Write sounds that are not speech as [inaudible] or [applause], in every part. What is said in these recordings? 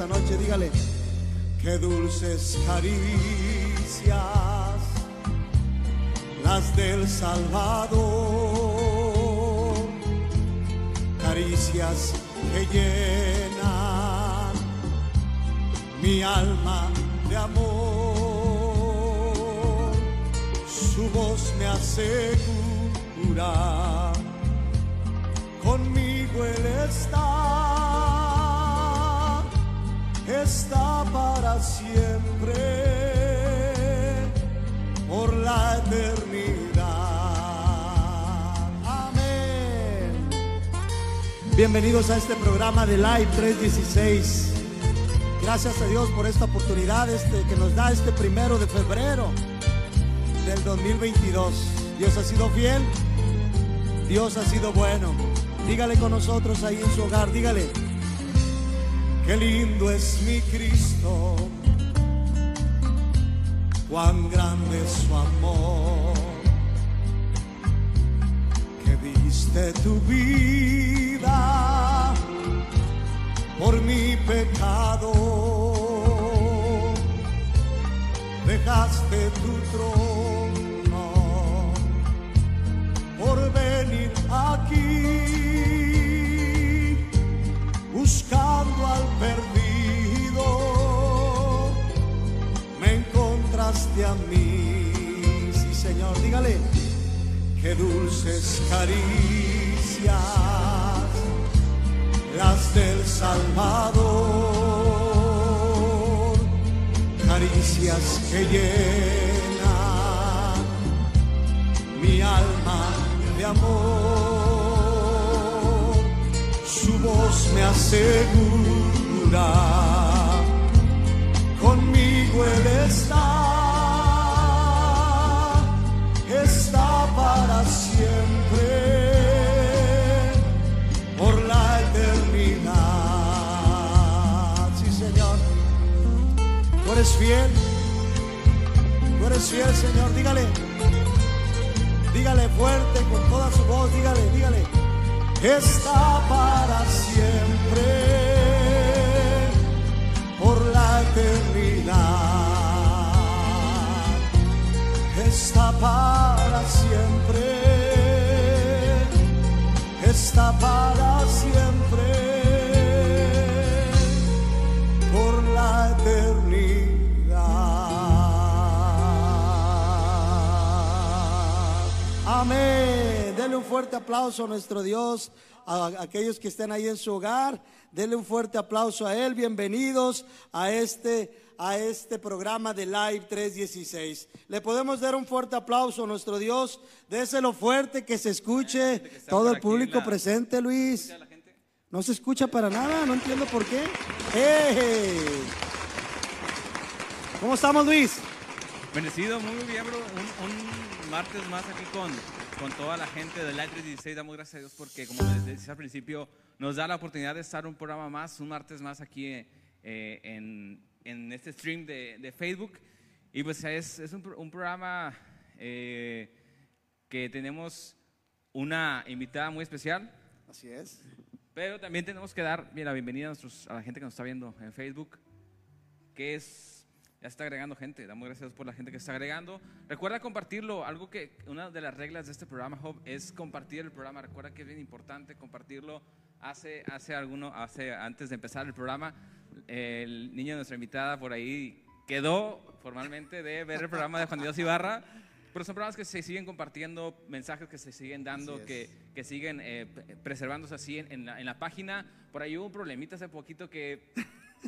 esta noche, dígale, qué dulces caricias las del Salvador, caricias que llenan mi alma de amor. Su voz me asegura, conmigo Él está, está para siempre, por la eternidad. Amén. Bienvenidos a este programa de Live 316. Gracias a Dios por esta oportunidad este, que nos da este primero de febrero del 2022. Dios ha sido fiel, Dios ha sido bueno. Dígale con nosotros ahí en su hogar, dígale, qué lindo es mi Cristo, cuán grande es su amor, que diste tu vida por mi pecado. Dejaste tu trono por venir aquí, buscando al perdido. Me encontraste a mí, sí Señor, dígale, qué dulces caricias las del Salvador, caricias que llenan mi alma de amor. Voz me asegura, conmigo Él está, está para siempre por la eternidad. Sí, Señor. Tú eres fiel. Tú eres fiel, Señor. Dígale. Dígale fuerte con toda su voz. Dígale, dígale. Está para siempre por la eternidad. Está para siempre está para siempre por la eternidad. Amén. Denle un fuerte aplauso a nuestro Dios, a aquellos que estén ahí en su hogar. Denle un fuerte aplauso a Él. Bienvenidos a este a este programa de Live 316. Le podemos dar un fuerte aplauso a nuestro Dios. Déselo fuerte que se escuche todo el público la- presente, Luis. No se escucha para nada, no entiendo por qué. ¡Eh! ¿Cómo estamos, Luis? Bendecido, muy bien, bro. Un, un martes más aquí con, con toda la gente de Live 316. Damos gracias a Dios porque, como les decía al principio, nos da la oportunidad de estar un programa más, un martes más aquí eh, en, en este stream de, de Facebook. Y pues es, es un, un programa eh, que tenemos una invitada muy especial. Así es. Pero también tenemos que dar bien, la bienvenida a, nuestros- a la gente que nos está viendo en Facebook, que es, ya está agregando gente, damos gracias por la gente que está agregando. Recuerda compartirlo, algo que, una de las reglas de este programa, Job, es compartir el programa. Recuerda que es bien importante compartirlo. Hace, hace alguno, hace, antes de empezar el programa, el niño de nuestra invitada por ahí quedó formalmente de ver el programa de Juan Dios Ibarra. Pero son programas que se siguen compartiendo, mensajes que se siguen dando, es. que, que siguen eh, preservándose así en, en la, en la página. Por ahí hubo un problemita hace poquito que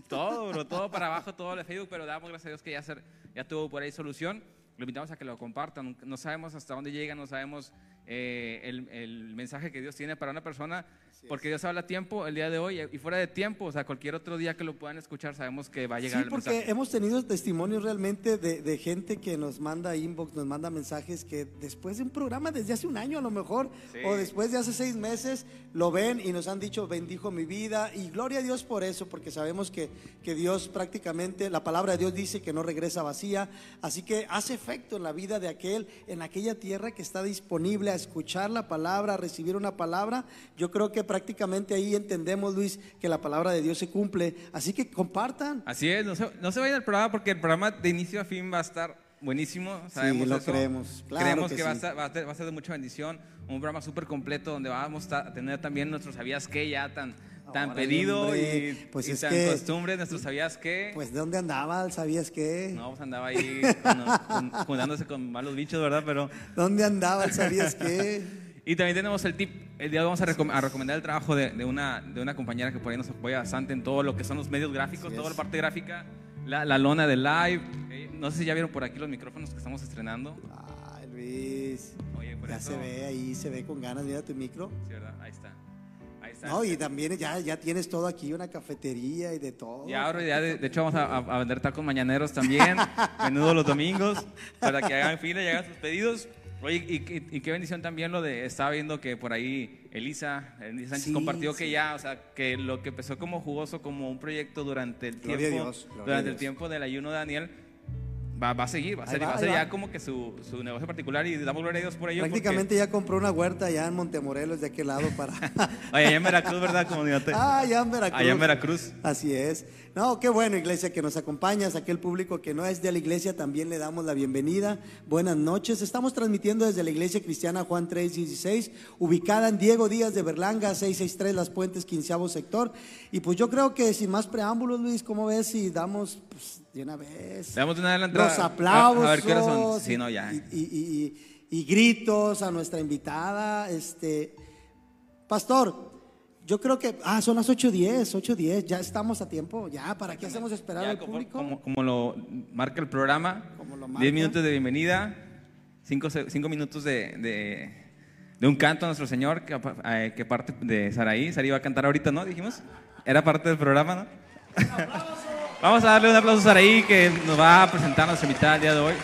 todo, bro, todo para abajo, todo de Facebook, pero damos gracias a Dios que ya, ser- ya tuvo por ahí solución. Lo invitamos a que lo compartan. No sabemos hasta dónde llega, no sabemos eh, el, el mensaje que Dios tiene para una persona, porque Dios habla a tiempo el día de hoy y fuera de tiempo, o sea, cualquier otro día que lo puedan escuchar, sabemos que va a llegar Sí, el porque mensaje. hemos tenido testimonios realmente de, de gente que nos manda inbox, nos manda mensajes que después de un programa desde hace un año a lo mejor, Sí. o después de hace seis meses, lo ven y nos han dicho, bendijo mi vida. Y gloria a Dios por eso, porque sabemos que, que Dios prácticamente, la palabra de Dios dice que no regresa vacía. Así que hace efecto en la vida de aquel, en aquella tierra que está disponible a escuchar la palabra, a recibir una palabra. Yo creo que prácticamente ahí entendemos, Luis, que la palabra de Dios se cumple. Así que compartan. Así es, no se, no se vayan al programa porque el programa de inicio a fin va a estar buenísimo. Sabemos lo eso. creemos, claro creemos que que, va, a sí. estar, va, a ter- va a ser de mucha bendición. Un programa súper completo donde vamos a tener también nuestros sabías qué ya tan, tan pedido hombre. y, Pues y es tan que- costumbre, nuestros sabías qué. Pues de dónde andaba, ¿sabías qué? no, pues andaba ahí con- con- juntándose con malos bichos, ¿verdad? Pero [laughs] ¿Dónde andaba, sabías qué? Y también tenemos el tip, el día de hoy vamos a, recom- a recomendar el trabajo de, de una, de una compañera que por ahí nos apoya bastante en todo lo que son los medios gráficos, Así toda es. la parte gráfica, la, la lona de live. eh, no sé si ya vieron por aquí los micrófonos que estamos estrenando. Ay, Luis. Oye, por Ya eso- se ve ahí, se ve con ganas, mira tu micro. Sí, ¿verdad? Ahí está. Ahí está. No, y también ya, ya tienes todo aquí, una cafetería y de todo. Y ahora ya de, de hecho vamos a, a- a vender tacos mañaneros también, [laughs] menudo los domingos, para que hagan fila y hagan sus pedidos. Oye, y, y- y qué bendición también lo de, estaba viendo que por ahí Elisa, Elisa Sánchez Sí, compartió que ya, o sea, que lo que empezó como jugoso, como un proyecto durante el Gloria tiempo, Dios, durante el tiempo del ayuno de Daniel, va, va a seguir, va a ser, va, va a ser ya como que su, su negocio particular y damos gloria a Dios por ello. porque- Prácticamente ya compró una huerta allá en Montemorelos, de aquel lado para... [laughs] Allá en Veracruz, ¿verdad? Como digo, te- ah, allá en Veracruz. Allá en Veracruz. Así es. No, qué bueno, iglesia, que nos acompañas. Aquel público que no es de la iglesia también le damos la bienvenida. Buenas noches. Estamos transmitiendo desde la iglesia cristiana Juan 316, ubicada en Diego Díaz de Berlanga, 663 Las Puentes, quinceavo sector. Y pues yo creo que sin más preámbulos, Luis, ¿cómo ves si damos pues, de una vez damos una adelantada. los aplausos? A, a ver qué horas son. Sí, no, ya. Y, y- y- y- y gritos a nuestra invitada. Este, Pastor, yo creo que, ah, son las 8.10, 8.10, ya estamos a tiempo, ya, ¿para qué hacemos esperar Ya, al como, público? como, como lo marca el programa, Como lo marca. 10 minutos de bienvenida, 5 minutos de, de, de un canto a nuestro Señor que, eh, que parte de Saraí. Saraí va a cantar ahorita, ¿no? Dijimos. Era parte del programa, ¿no? Vamos a darle un aplauso a Saraí que nos va a presentar nuestra invitada el día de hoy.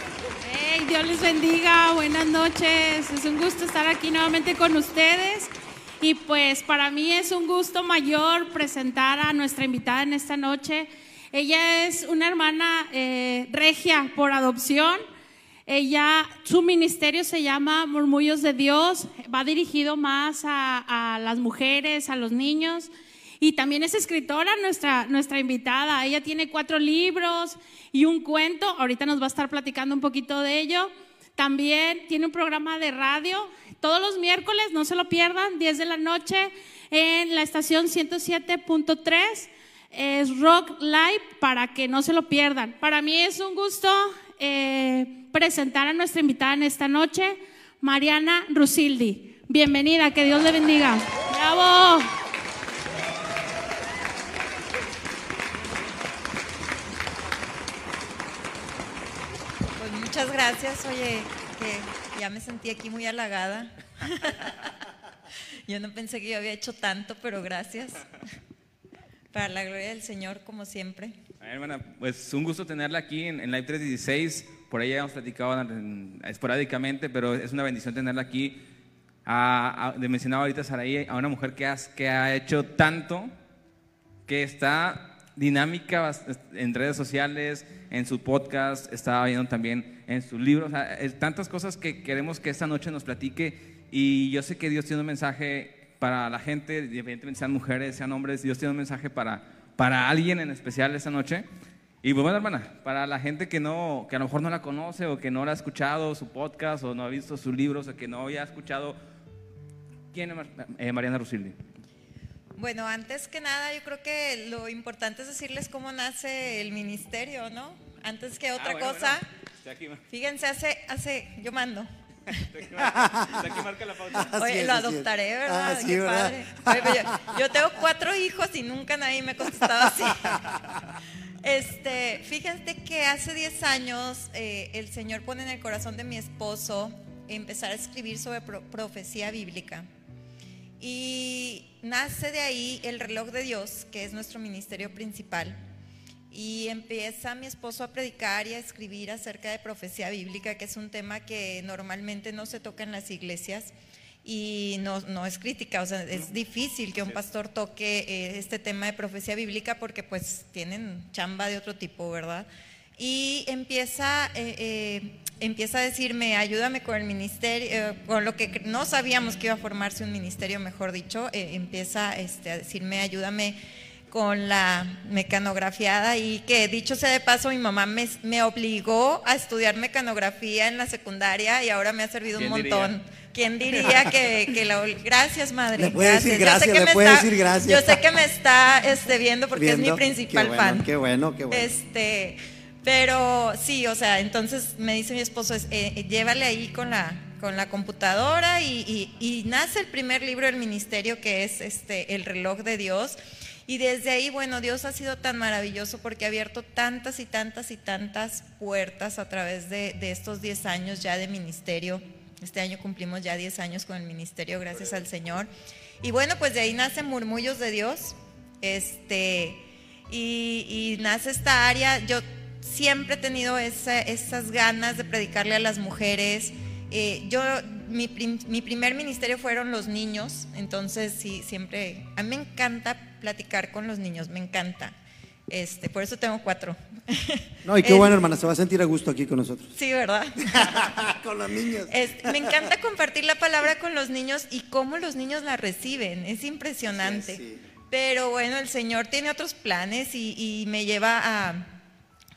Hey, Dios les bendiga, buenas noches. Es un gusto estar aquí nuevamente con ustedes. Y pues para mí es un gusto mayor presentar a nuestra invitada en esta noche. Ella es una hermana eh, regia por adopción. Ella, su ministerio se llama Murmullos de Dios. Va dirigido más a, a las mujeres, a los niños. Y también es escritora nuestra, nuestra invitada. Ella tiene cuatro libros y un cuento. Ahorita nos va a estar platicando un poquito de ello. También tiene un programa de radio todos los miércoles, no se lo pierdan, 10 de la noche en la estación 107.3. Es Rock Live para que no se lo pierdan. Para mí es un gusto eh, presentar a nuestra invitada en esta noche, Mariana Rusildi. Bienvenida, que Dios le bendiga. ¡Bravo! Pues muchas gracias, oye, que ya me sentí aquí muy halagada. Yo no pensé que yo había hecho tanto, pero gracias. Para la gloria del Señor, como siempre. A ver, hermana, pues un gusto tenerla aquí en, en Live 316. Por ahí hemos platicado en- esporádicamente, pero es una bendición tenerla aquí. A, a- de mencionaba ahorita Saraí, a una mujer que, has- que ha hecho tanto, que está dinámica en redes sociales, en su podcast, estaba viendo también en su libro. O sea, tantas cosas que queremos que esta noche nos platique. Y yo sé que Dios tiene un mensaje para la gente, independientemente sean mujeres, sean hombres, Dios tiene un mensaje para, para alguien en especial esta noche. Y pues bueno, hermana, para la gente que, no, que a lo mejor no la conoce o que no la ha escuchado su podcast o no ha visto sus libros o que no había escuchado, ¿quién es eh, Mariana Rusildi? Bueno, antes que nada, yo creo que lo importante es decirles cómo nace el ministerio, ¿no? Antes que otra Ah, bueno, cosa, bueno. Está aquí, fíjense, hace, hace, yo mando. está aquí marca la pauta. Así Oye, es, lo adoptaré, ¿verdad? Ah, sí, Qué ¿verdad? padre. Oye, pero yo, yo tengo cuatro hijos y nunca nadie me ha contestado así. [laughs] Este, fíjate que hace 10 años eh, el Señor pone en el corazón de mi esposo empezar a escribir sobre profecía bíblica. Y nace de ahí el reloj de Dios, que es nuestro ministerio principal. Y empieza mi esposo a predicar y a escribir acerca de profecía bíblica, que es un tema que normalmente no se toca en las iglesias y no, no es crítica, o sea, es difícil que un pastor toque eh, este tema de profecía bíblica porque pues tienen chamba de otro tipo, ¿verdad? Y empieza, eh, eh, empieza a decirme, ayúdame con el ministerio, con lo que no sabíamos que iba a formarse un ministerio, mejor dicho, empieza este, a decirme, ayúdame con la mecanografiada y que dicho sea de paso, mi mamá me, me obligó a estudiar mecanografía en la secundaria y ahora me ha servido un montón. ¿Quién diría que, que la... Gracias, madre. Le puede decir gracias, le puede decir gracias. Yo sé que me está este, viendo porque es mi principal fan. Qué bueno, qué bueno. Este, pero sí, o sea, entonces me dice mi esposo, eh, eh, llévale ahí con la, con la computadora y, y, nace el primer libro del ministerio que es este, El reloj de Dios. Y desde ahí, bueno, Dios ha sido tan maravilloso porque ha abierto tantas y tantas y tantas puertas a través de, de estos 10 años ya de ministerio este año cumplimos ya 10 años con el ministerio, gracias al Señor. Y bueno, pues de ahí nacen murmullos de Dios. Este, y, nace esta área. Yo siempre he tenido esas ganas de predicarle a las mujeres. Eh, yo, mi, mi, primer ministerio fueron los niños, entonces sí, siempre, a mí me encanta platicar con los niños, me encanta. Este, por eso tengo cuatro. [laughs] No, y qué bueno, hermana, se va a sentir a gusto aquí con nosotros. Sí, ¿verdad? [laughs] con los niños. me encanta compartir la palabra con los niños y cómo los niños la reciben. Es impresionante. Pero bueno, el Señor tiene otros planes y, me lleva a,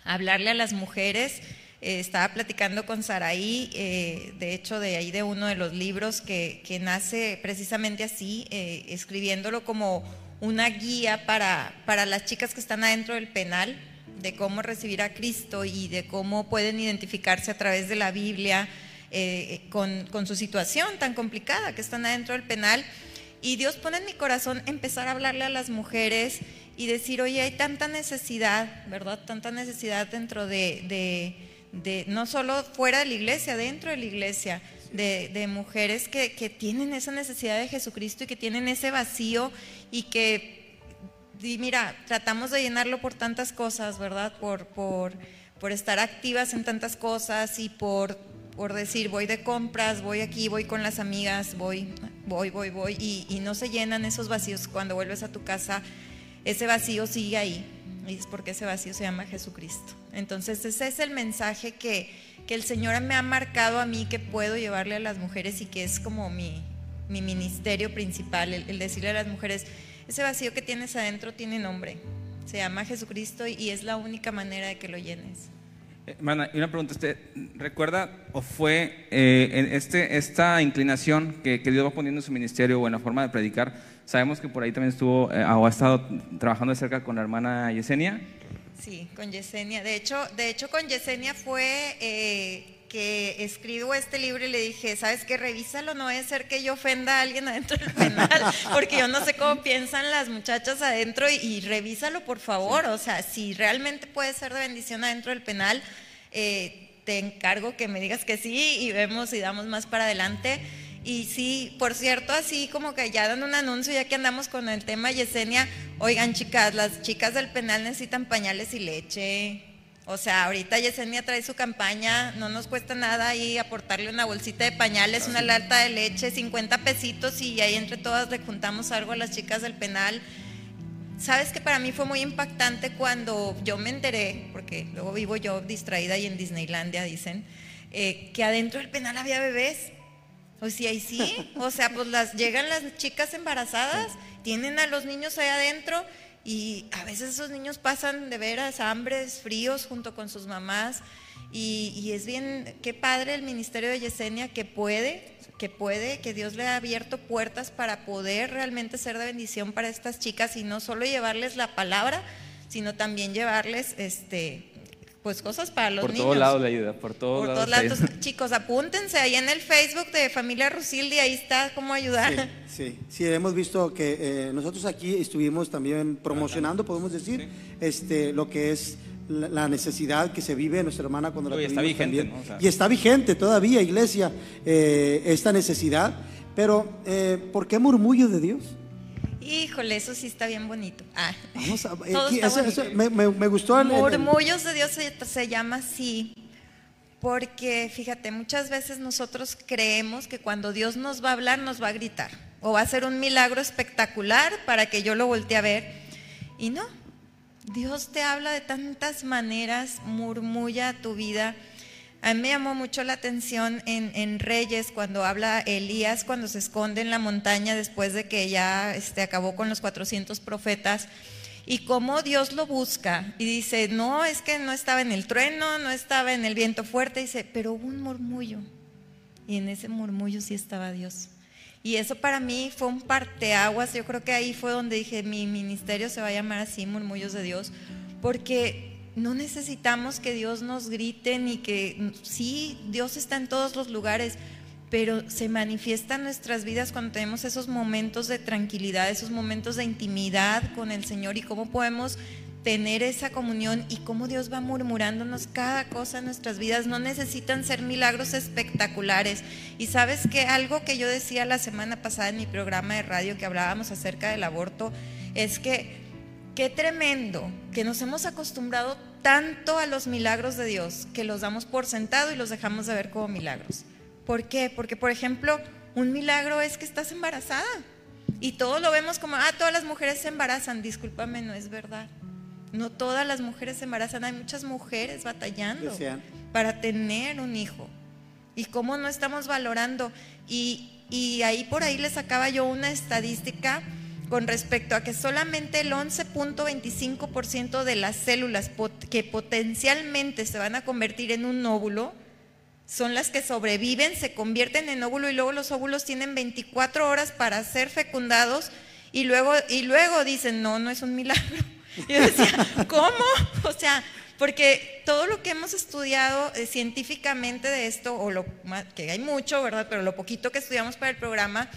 hablarle a las mujeres. Eh, estaba platicando con Saraí, eh, de hecho, de ahí de uno de los libros que, nace precisamente así, eh, escribiéndolo como una guía para, para las chicas que están adentro del penal, de cómo recibir a Cristo y de cómo pueden identificarse a través de la Biblia con, con, su situación tan complicada que están adentro del penal. Y Dios pone en mi corazón empezar a hablarle a las mujeres y decir, oye, hay tanta necesidad, ¿verdad? Tanta necesidad dentro de, de, de no solo fuera de la iglesia, dentro de la iglesia de, mujeres que, tienen esa necesidad de Jesucristo y que tienen ese vacío y que, mira, tratamos de llenarlo por tantas cosas, ¿verdad? Por, por, por estar activas en tantas cosas y por, por decir, voy de compras, voy aquí, voy con las amigas, voy, voy, voy, voy, y no se llenan esos vacíos cuando vuelves a tu casa, ese vacío sigue ahí. Y es porque ese vacío se llama Jesucristo. Entonces ese es el mensaje que, que el Señor me ha marcado a mí que puedo llevarle a las mujeres y que es como mi, mi ministerio principal, el, decirle a las mujeres, ese vacío que tienes adentro tiene nombre, se llama Jesucristo y es la única manera de que lo llenes. Eh, Mana, y una pregunta, ¿usted recuerda o fue eh, este, esta inclinación que, Dios va poniendo en su ministerio o en la forma de predicar? Sabemos que por ahí también estuvo eh, o ha estado trabajando de cerca con la hermana Yesenia. Sí, con Yesenia. De hecho, de hecho con Yesenia fue eh, que escribo este libro y le dije, ¿sabes qué? Revísalo, no debe ser que yo ofenda a alguien adentro del penal, [laughs] porque yo no sé cómo piensan las muchachas adentro y, revísalo por favor. O sea, si realmente puede ser de bendición adentro del penal, eh, te encargo que me digas que sí y vemos y damos más para adelante. Y sí, por cierto, así como que ya dan un anuncio, ya que andamos con el tema Yesenia, oigan chicas, las chicas del penal necesitan pañales y leche. O sea, ahorita Yesenia trae su campaña, no nos cuesta nada ahí aportarle una bolsita de pañales, una lata de leche, 50 pesitos y ahí entre todas le juntamos algo a las chicas del penal. Sabes que para mí fue muy impactante cuando yo me enteré, porque luego vivo yo distraída y en Disneylandia dicen, eh, que adentro del penal había bebés. O sea, y sí, o sea, pues las llegan las chicas embarazadas, tienen a los niños ahí adentro y a veces esos niños pasan de veras hambres, fríos junto con sus mamás y, es bien, qué padre el ministerio de Yesenia que puede, que puede, que Dios le ha abierto puertas para poder realmente ser de bendición para estas chicas y no solo llevarles la palabra, sino también llevarles este pues cosas para los niños. Por todos lados la ayuda, por todos por lados. Todos chicos, apúntense ahí en el Facebook de Familia Rusildi, ahí está cómo ayudar. Sí, sí, hemos visto que eh, nosotros aquí estuvimos también promocionando, podemos decir, este, lo que es la, la necesidad que se vive nuestra hermana cuando la está vigente, también. ¿no? O sea- Y está vigente todavía, iglesia, eh, esta necesidad. Pero, eh, ¿por qué murmullo de Dios? Híjole, eso sí está bien bonito. Ah. Vamos a, [laughs] Todo aquí, está eso- bonito. eso me, me- me gustó el, Murmullos de Dios se, se llama así porque, fíjate, muchas veces nosotros creemos que cuando Dios nos va a hablar nos va a gritar o va a hacer un milagro espectacular para que yo lo voltee a ver. Y no, Dios te habla de tantas maneras, murmulla tu vida. A mí me llamó mucho la atención en, en Reyes cuando habla Elías, cuando se esconde en la montaña después de que ya este, acabó con los 400 profetas y cómo Dios lo busca y dice, no, es que no estaba en el trueno, no estaba en el viento fuerte, dice, pero hubo un murmullo y en ese murmullo sí estaba Dios. Y eso para mí fue un parteaguas, yo creo que ahí fue donde dije, mi ministerio se va a llamar así, Murmullos de Dios, porque no necesitamos que Dios nos grite ni que, sí, Dios está en todos los lugares, pero se manifiesta en nuestras vidas cuando tenemos esos momentos de tranquilidad, esos momentos de intimidad con el Señor y cómo podemos tener esa comunión y cómo Dios va murmurándonos cada cosa en nuestras vidas. No necesitan ser milagros espectaculares. Y sabes que algo que yo decía la semana pasada en mi programa de radio que hablábamos acerca del aborto es que qué tremendo que nos hemos acostumbrado tanto a los milagros de Dios que los damos por sentado y los dejamos de ver como milagros. ¿Por qué? Porque, por ejemplo, un milagro es que estás embarazada. Y todos lo vemos como, ah, todas las mujeres se embarazan. Discúlpame, no es verdad. No todas las mujeres se embarazan. Hay muchas mujeres batallando Desean. para tener un hijo. Y cómo no estamos valorando. Y, y ahí por ahí le sacaba yo una estadística con respecto a que solamente el 11.25% de las células que potencialmente se van a convertir en un óvulo son las que sobreviven, se convierten en óvulo y luego los óvulos tienen 24 horas para ser fecundados y luego, y luego dicen, no, no es un milagro. [laughs] Y yo decía, ¿cómo? [laughs] O sea, porque todo lo que hemos estudiado eh, científicamente de esto, o lo que hay mucho, ¿verdad? Pero lo poquito que estudiamos para el programa,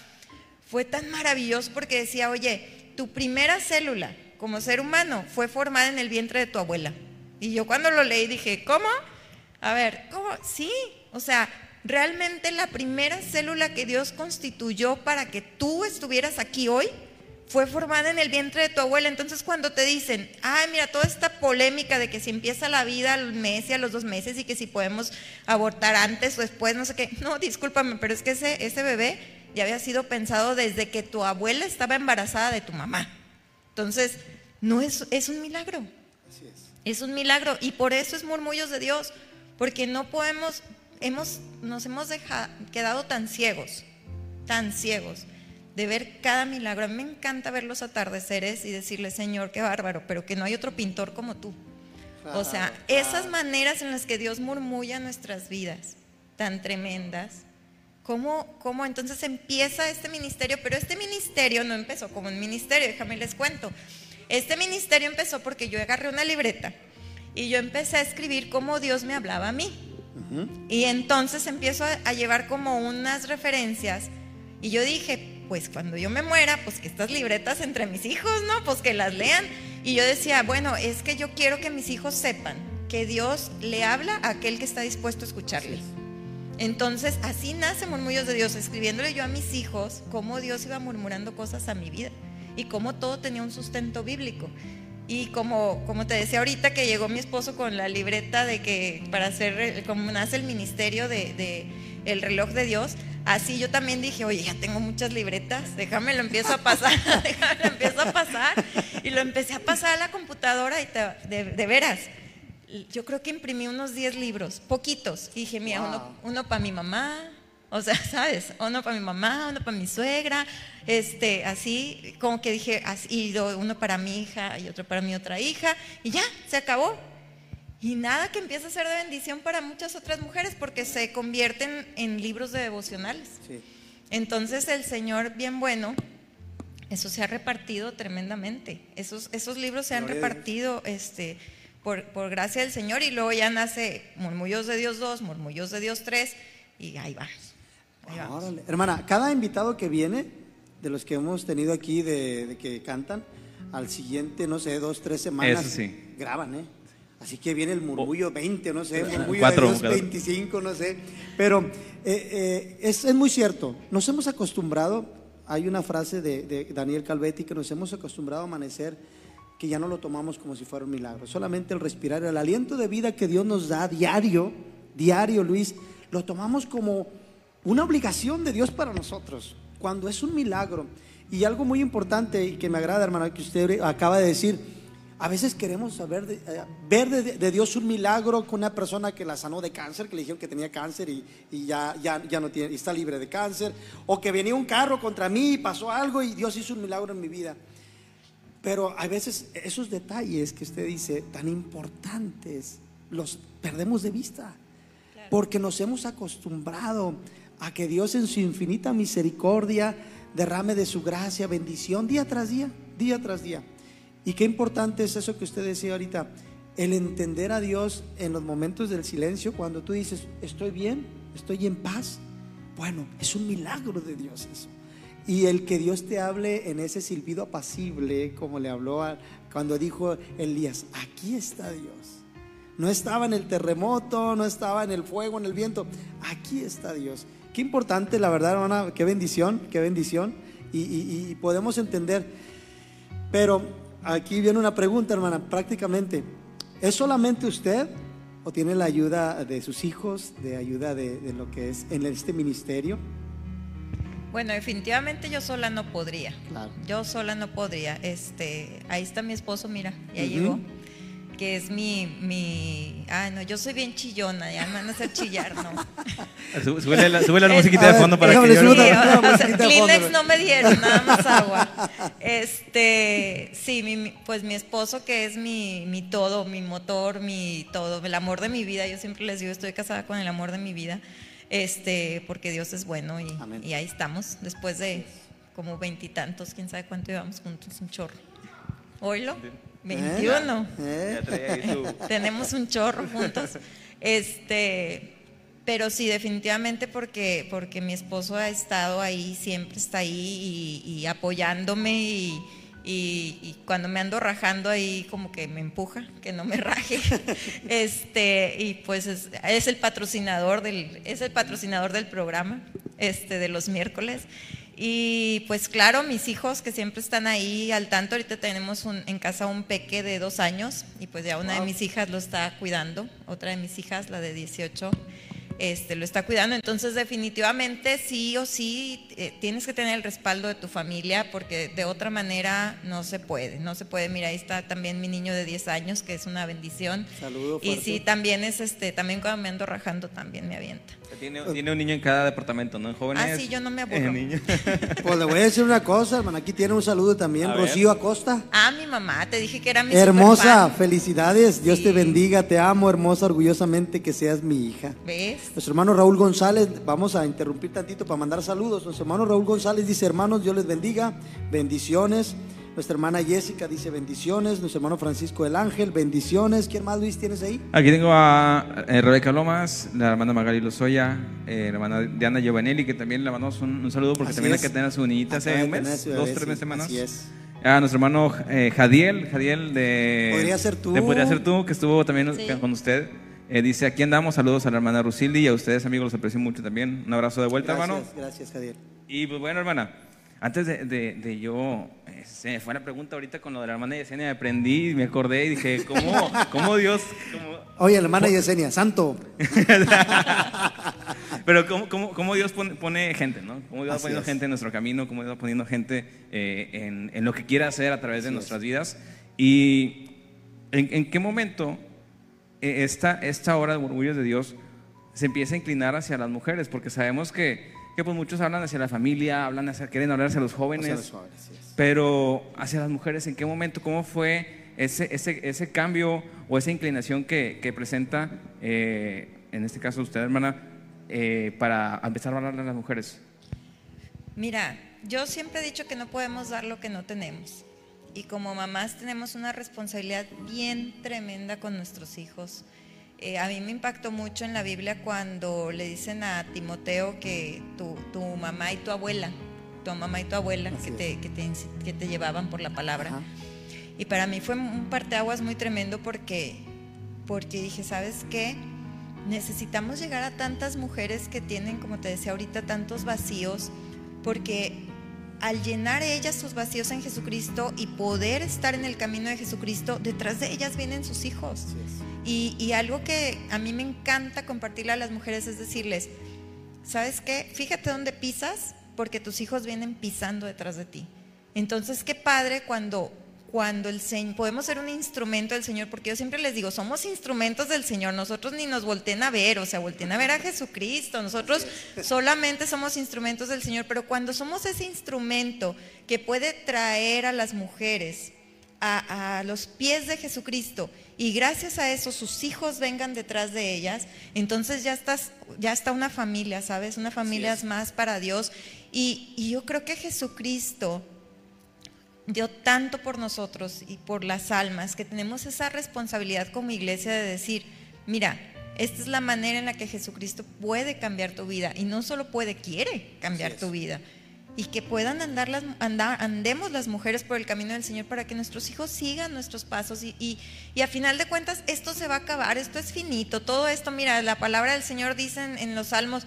fue tan maravilloso porque decía, oye, tu primera célula como ser humano fue formada en el vientre de tu abuela. Y yo cuando lo leí dije, ¿cómo? A ver, ¿cómo? Sí, o sea, realmente la primera célula que Dios constituyó para que tú estuvieras aquí hoy fue formada en el vientre de tu abuela. Entonces cuando te dicen, ay, mira, toda esta polémica de que si empieza la vida al mes y a los dos meses y que si podemos abortar antes o después, no sé qué, no, discúlpame, pero es que ese, ese bebé ya había sido pensado desde que tu abuela estaba embarazada de tu mamá. Entonces, no es, es un milagro. Así es. Es un milagro y por eso es murmullos de Dios, porque no podemos, hemos, nos hemos deja- quedado tan ciegos, tan ciegos de ver cada milagro. A mí me encanta ver los atardeceres y decirle, Señor, qué bárbaro, pero que no hay otro pintor como tú. O sea, Claro, esas maneras en las que Dios murmulla nuestras vidas, tan tremendas, ¿cómo, cómo entonces empieza este ministerio? Pero este ministerio no empezó como un ministerio, déjame les cuento. Este ministerio empezó porque yo agarré una libreta y yo empecé a escribir cómo Dios me hablaba a mí. Y entonces empiezo a, a llevar como unas referencias y yo dije, pues cuando yo me muera, pues que estas libretas entre mis hijos, ¿no? Pues que las lean. Y yo decía, bueno, es que yo quiero que mis hijos sepan que Dios le habla a aquel que está dispuesto a escucharle. Entonces, así nace Murmullos de Dios, escribiéndole yo a mis hijos cómo Dios iba murmurando cosas a mi vida y cómo todo tenía un sustento bíblico. Y como, como te decía ahorita que llegó mi esposo con la libreta de que para hacer, como nace el ministerio de, de el reloj de Dios, así yo también dije, oye, ya tengo muchas libretas, déjame lo empiezo a pasar, [laughs] déjame lo empiezo a pasar. Y lo empecé a pasar a la computadora y de veras. Yo creo que imprimí unos 10 libros, poquitos. Y dije, mira, uno, uno para mi mamá, o sea, [laughs] ¿sabes? Uno para mi mamá, uno para mi suegra, este, así, como que dije, así, y uno para mi hija y otro para mi otra hija, y ya, se acabó. Y nada que empieza a ser de bendición para muchas otras mujeres porque se convierten en libros de devocionales. Sí. Entonces el Señor, bien bueno, eso se ha repartido tremendamente. Esos, esos libros se han repartido este, por, por gracia del Señor y luego ya nace Murmullos de Dios 2, Murmullos de Dios 3 y ahí vamos. Ahí vamos. Órale. Hermana, cada invitado que viene, de los que hemos tenido aquí, de, de que cantan, al siguiente, no sé, dos, tres semanas, Eso sí. graban, ¿eh? Así que viene el murmullo 20, no sé, murmullo Cuatro, de Dios claro. 25, no sé. Pero eh, eh, es, es muy cierto, nos hemos acostumbrado, hay una frase de, de Daniel Calvetti que nos hemos acostumbrado a amanecer que ya no lo tomamos como si fuera un milagro. Solamente el respirar, el aliento de vida que Dios nos da diario, diario, Luis, lo tomamos como una obligación de Dios para nosotros, cuando es un milagro. Y algo muy importante y que me agrada, hermano, que usted acaba de decir, a veces queremos saber eh, ver de, de Dios un milagro con una persona que la sanó de cáncer, que le dijeron que tenía cáncer y, y ya, ya, ya no tiene, y está libre de cáncer, o que venía un carro contra mí y pasó algo y Dios hizo un milagro en mi vida. Pero a veces esos detalles que usted dice tan importantes los perdemos de vista porque nos hemos acostumbrado a que Dios en su infinita misericordia derrame de su gracia, bendición día tras día, día tras día. Y qué importante es eso que usted decía ahorita, el entender a Dios en los momentos del silencio, cuando tú dices, estoy bien, estoy en paz. Bueno, es un milagro de Dios eso. Y el que Dios te hable en ese silbido apacible, como le habló cuando dijo Elías, aquí está Dios. No estaba en el terremoto, no estaba en el fuego, en el viento. Aquí está Dios. Qué importante, la verdad, hermana. Qué bendición, qué bendición. Y, podemos entender. Pero aquí viene una pregunta, hermana. Prácticamente, ¿es solamente usted o tiene la ayuda de sus hijos, de ayuda de lo que es en este ministerio? Bueno, definitivamente yo sola no podría. Claro. Yo sola no podría. Este, ahí está mi esposo, mira, ya llegó. Que es mi, mi. Ay, no, yo soy bien chillona, ya me van a hacer chillar, ¿no? [laughs] Sú- Súbele la, súbele la musiquita de ver, fondo para que yo Sí, o- sea, Kleenex no me dieron, nada más [laughs] agua. Este, sí, mi- pues mi esposo que es mi, mi todo, mi motor, mi todo, el amor de mi vida. Yo siempre les digo, estoy casada con el amor de mi vida, este, porque Dios es bueno y, ahí estamos, después de como veintitantos, quién sabe cuánto llevamos juntos, un chorro. Oílo, 21. ¿Eh? Su- [laughs] Tenemos un chorro juntos. Este, pero sí, definitivamente porque, porque mi esposo ha estado ahí, siempre está ahí y, y apoyándome y, y- y cuando me ando rajando ahí como que me empuja, que no me raje. [laughs] Este, y pues es, es el patrocinador del, es el patrocinador del programa, este, de los miércoles. Y pues claro, mis hijos que siempre están ahí al tanto, ahorita tenemos un- en casa un peque de dos años y pues ya una de mis hijas lo está cuidando, otra de mis hijas, la de 18, este, lo está cuidando. Entonces definitivamente sí o sí eh, tienes que tener el respaldo de tu familia porque de otra manera no se puede, no se puede. Mira, ahí está también mi niño de 10 años que es una bendición. Saludo Y sí, también es este, también cuando me ando rajando también me avienta. Tiene, tiene un niño en cada departamento, ¿no? En jóvenes. Ah, sí, yo no me aburro. niño. [laughs] Pues le voy a decir una cosa, hermano. Aquí tiene un saludo también, A ver. Rocío Acosta. Ah, mi mamá, te dije que era mi Hermosa, felicidades. Dios Sí. te bendiga. Te amo, hermosa, orgullosamente que seas mi hija. ¿Ves? Nuestro hermano Raúl González, vamos a interrumpir tantito para mandar saludos. Nuestro hermano Raúl González dice, hermanos, Dios les bendiga, bendiciones. Nuestra hermana Jessica dice bendiciones. Nuestro hermano Francisco del Ángel, bendiciones. ¿Quién más, Luis, tienes ahí? Aquí tengo a eh, Rebeca Lomas, la hermana Magali Lozoya, eh, la hermana Diana Giovanelli, que también le mandamos un, un saludo porque Así también hay es. que tener a su niñita hace un mes, su dos, bebé, tres sí, meses semanas. Así es. A nuestro hermano eh, Jadiel, Jadiel de... Podría ser tú. de Podría ser tú, que estuvo también Sí. con usted. Eh, dice, aquí andamos, saludos a la hermana Rusildi y a ustedes amigos, los aprecio mucho también. Un abrazo de vuelta, hermano. Gracias, Javier. Y pues bueno, hermana, antes de, de- de yo, eh, se me fue la pregunta ahorita con lo de la hermana Yesenia, me aprendí me acordé y dije, ¿cómo, [laughs] cómo Dios, cómo- Oye, la hermana Yesenia, santo. [laughs] pero cómo, cómo- cómo Dios pone, pone gente, ¿no? Cómo Dios va poniendo es. gente en nuestro camino, cómo Dios va poniendo gente eh, en, en lo que quiere hacer a través de nuestras vidas. Y en, en qué momento esta, esta hora de murmullos de Dios se empieza a inclinar hacia las mujeres, porque sabemos que, que pues muchos hablan hacia la familia, hablan hacia, quieren hablar hacia los jóvenes. Hacia los jóvenes, así es. Pero hacia las mujeres, ¿en qué momento? ¿Cómo fue ese, ese, ese cambio o esa inclinación que, que presenta, eh, en este caso usted, hermana, eh, para empezar a hablarle a las mujeres? Mira, yo siempre he dicho que no podemos dar lo que no tenemos. Y como mamás tenemos una responsabilidad bien tremenda con nuestros hijos. Eh, a mí me impactó mucho en la Biblia cuando le dicen a Timoteo que tu, tu mamá y tu abuela, tu mamá y tu abuela, que te, que, te, que te llevaban por la palabra. Ajá. Y para mí fue un parteaguas muy tremendo porque porque dije, ¿sabes qué? Necesitamos llegar a tantas mujeres que tienen, como te decía ahorita, tantos vacíos, porque al llenar ellas sus vacíos en Jesucristo y poder estar en el camino de Jesucristo, detrás de ellas vienen sus hijos. Y, y, algo que a mí me encanta compartirle a las mujeres es decirles, ¿sabes qué? Fíjate dónde pisas, porque tus hijos vienen pisando detrás de ti. Entonces, qué padre cuando cuando el Señor, podemos ser un instrumento del Señor, porque yo siempre les digo, somos instrumentos del Señor, nosotros ni nos volteen a ver, o sea, volteen a ver a Jesucristo, nosotros solamente somos instrumentos del Señor, pero cuando somos ese instrumento que puede traer a las mujeres a, los pies de Jesucristo y gracias a eso sus hijos vengan detrás de ellas, entonces ya estás, ya está una familia, ¿sabes? Una familia más para Dios. Y, y yo creo que Jesucristo dio tanto por nosotros y por las almas que tenemos esa responsabilidad como iglesia de decir, mira, esta es la manera en la que Jesucristo puede cambiar tu vida y no solo puede, quiere cambiar tu vida. Y que puedan andar las, andar, andemos las mujeres por el camino del Señor para que nuestros hijos sigan nuestros pasos. Y, y, y, a final de cuentas, esto se va a acabar, esto es finito. Todo esto, mira, la palabra del Señor dice en los salmos,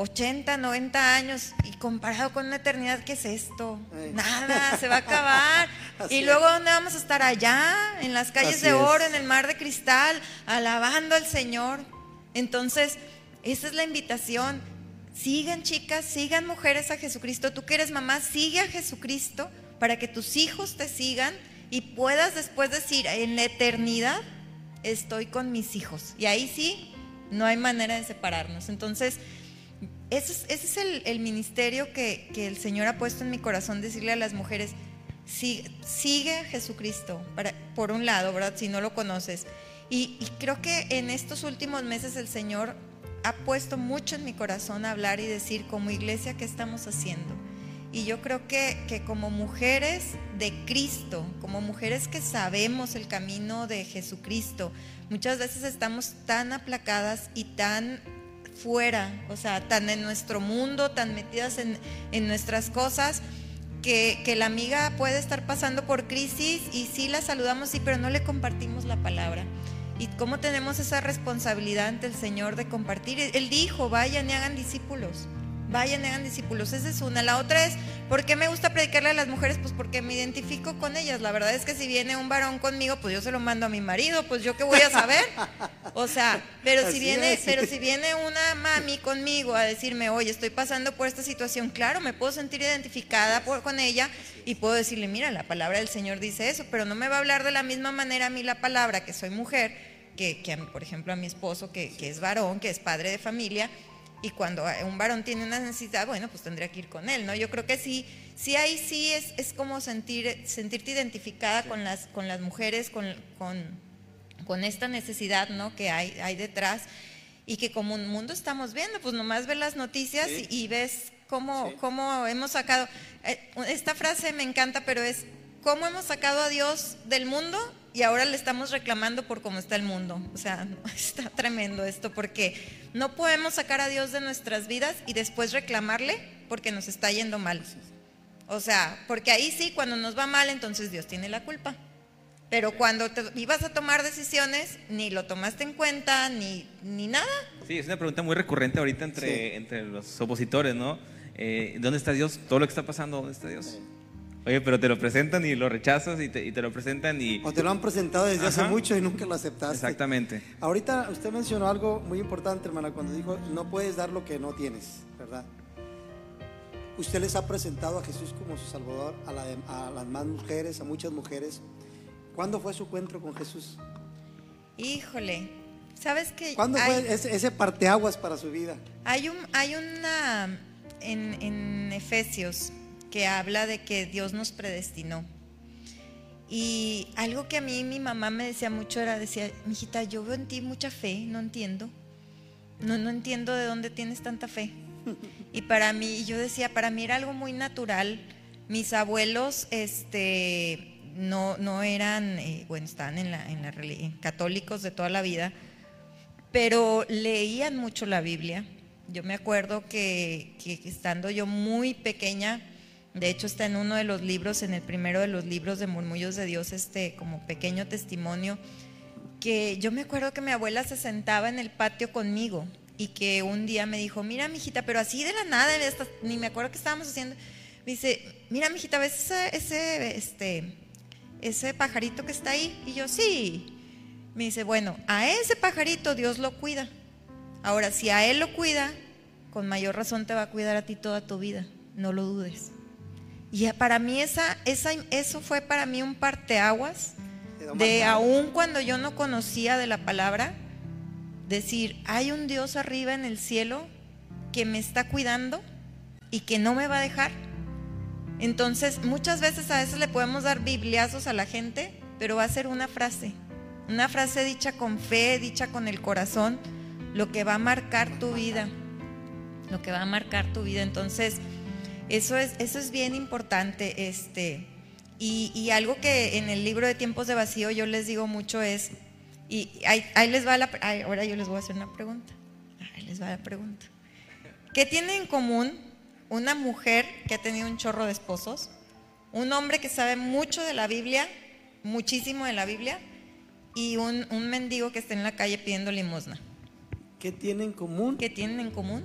80, 90 años y comparado con una eternidad, ¿qué es esto? Nada, se va a [laughs] acabar. y luego, ¿dónde vamos a estar? Allá, en las calles de oro, en el mar de cristal, alabando al Señor. Entonces, esa es la invitación. Sigan chicas, sigan mujeres a Jesucristo. Tú que eres mamá, sigue a Jesucristo para que tus hijos te sigan y puedas después decir, en la eternidad estoy con mis hijos. Y ahí sí, no hay manera de separarnos. Entonces, ese es, el, ministerio que, el Señor ha puesto en mi corazón, decirle a las mujeres, sigue, a Jesucristo, por un lado, ¿verdad? Si no lo conoces. Y, creo que en estos últimos meses el Señor ha puesto mucho en mi corazón hablar y decir como iglesia qué estamos haciendo. Y yo creo que, que, como mujeres de Cristo, como mujeres que sabemos el camino de Jesucristo, muchas veces estamos tan aplacadas y tan fuera, o sea, tan en nuestro mundo, tan metidas en, nuestras cosas, que, que, la amiga puede estar pasando por crisis y sí la saludamos, sí, pero no le compartimos la palabra. Y cómo tenemos esa responsabilidad ante el Señor de compartir. Él dijo, vayan y hagan discípulos vayan hagan discípulos. Esa es una. La otra es, ¿por qué me gusta predicarle a las mujeres? Pues porque me identifico con ellas. La verdad es que si viene un varón conmigo, pues yo se lo mando a mi marido, pues yo qué voy a saber. O sea, pero si viene, pero si viene una mami conmigo a decirme, oye, estoy pasando por esta situación, claro, me puedo sentir identificada con ella y puedo decirle, mira, la palabra del Señor dice eso, pero no me va a hablar de la misma manera a mí la palabra, que soy mujer, que, que por ejemplo, a mi esposo, que, que es varón, que es padre de familia y cuando un varón tiene una necesidad, bueno, pues tendría que ir con él, ¿no? Yo creo que sí, sí ahí sí es, es como sentir, sentirte identificada con, las, con las mujeres, con, con, esta necesidad, ¿no? Que hay, hay detrás y que como un mundo estamos viendo, pues nomás ves las noticias y, ves cómo, cómo hemos sacado, eh, esta frase me encanta, pero es, ¿cómo hemos sacado a Dios del mundo y ahora le estamos reclamando por cómo está el mundo. O sea, [laughs] está tremendo esto porque no podemos sacar a Dios de nuestras vidas y después reclamarle porque nos está yendo mal. O sea, porque ahí sí, cuando nos va mal, entonces Dios tiene la culpa. Pero cuando te ibas a tomar decisiones, ni lo tomaste en cuenta, ni, ni nada. Sí, es una pregunta muy recurrente ahorita entre, entre los opositores, ¿no? Eh, ¿Dónde está Dios? Todo lo que está pasando, ¿dónde está Dios? Oye, pero te lo presentan y lo rechazas y te, y te lo presentan y... O te lo han presentado desde hace mucho y nunca lo aceptaste. Exactamente. Ahorita usted mencionó algo muy importante, hermana, cuando dijo, no puedes dar lo que no tienes, ¿verdad? Usted les ha presentado a Jesús como su Salvador, a, a las más mujeres, a muchas mujeres. ¿Cuándo fue su encuentro con Jesús? Híjole, ¿sabes qué? ¿Cuándo fue ese, ese, parteaguas para su vida? Hay, un, hay una, en, en Efesios que habla de que Dios nos predestinó. Y algo que a mí mi mamá me decía mucho era, decía, mijita, yo veo en ti mucha fe, no entiendo. No, no entiendo de dónde tienes tanta fe. [laughs] Y para mí, yo decía, para mí era algo muy natural. Mis abuelos, este, no, no eran, eh, bueno, estaban en la, en la católicos de toda la vida, pero leían mucho la Biblia. Yo me acuerdo que, que estando yo muy pequeña, de hecho, está en uno de los libros, en el primero de los libros de Murmullos de Dios, este como pequeño testimonio. que yo me acuerdo que mi abuela se sentaba en el patio conmigo y que un día me dijo, mira, mijita, pero así de la nada, ni me acuerdo qué estábamos haciendo. Me dice, mira, mijita, ¿ves ese, ese, este, ese pajarito que está ahí? Y yo, sí. Me dice, bueno, a ese pajarito Dios lo cuida. Ahora, si a él lo cuida, con mayor razón te va a cuidar a ti toda tu vida. No lo dudes. Y para mí esa, esa, eso fue para mí un parteaguas de aún cuando yo no conocía de la palabra, decir, hay un Dios arriba en el cielo que me está cuidando y que no me va a dejar. Entonces, muchas veces a veces le podemos dar bibliazos a la gente, pero va a ser una frase, una frase dicha con fe, dicha con el corazón, lo que va a marcar tu vida, lo que va a marcar tu vida. Entonces, eso es, eso es bien importante. Este, y, algo que en el libro de tiempos de vacío yo les digo mucho es, y ahí, les va la, ahora yo les voy a hacer una pregunta. Ahí les va la pregunta. ¿Qué tiene en común una mujer que ha tenido un chorro de esposos, un hombre que sabe mucho de la Biblia, muchísimo de la Biblia, y un, un mendigo que está en la calle pidiendo limosna? ¿Qué tienen en común? ¿Qué tienen en común?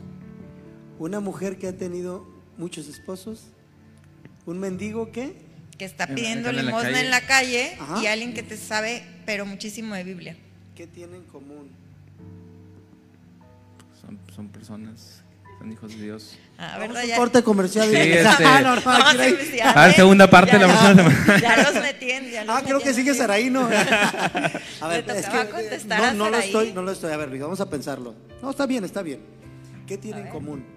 Una mujer que ha tenido muchos esposos, un mendigo que que está pidiendo limosna en la calle, y alguien que te sabe, pero muchísimo de Biblia. ¿Qué tienen en común? Son, personas, son hijos de Dios. Ah, ¿verdad? Un corte comercial. Sí, este, ah, a ver, segunda parte de la próxima semana. Ya los metí ya los Ah, creo que sigue Saraí, [laughs] [laughs] ¿no? a ver, es que, no, no lo estoy, no lo estoy. A ver, vamos a pensarlo. No, está bien, está bien. ¿Qué tienen en común?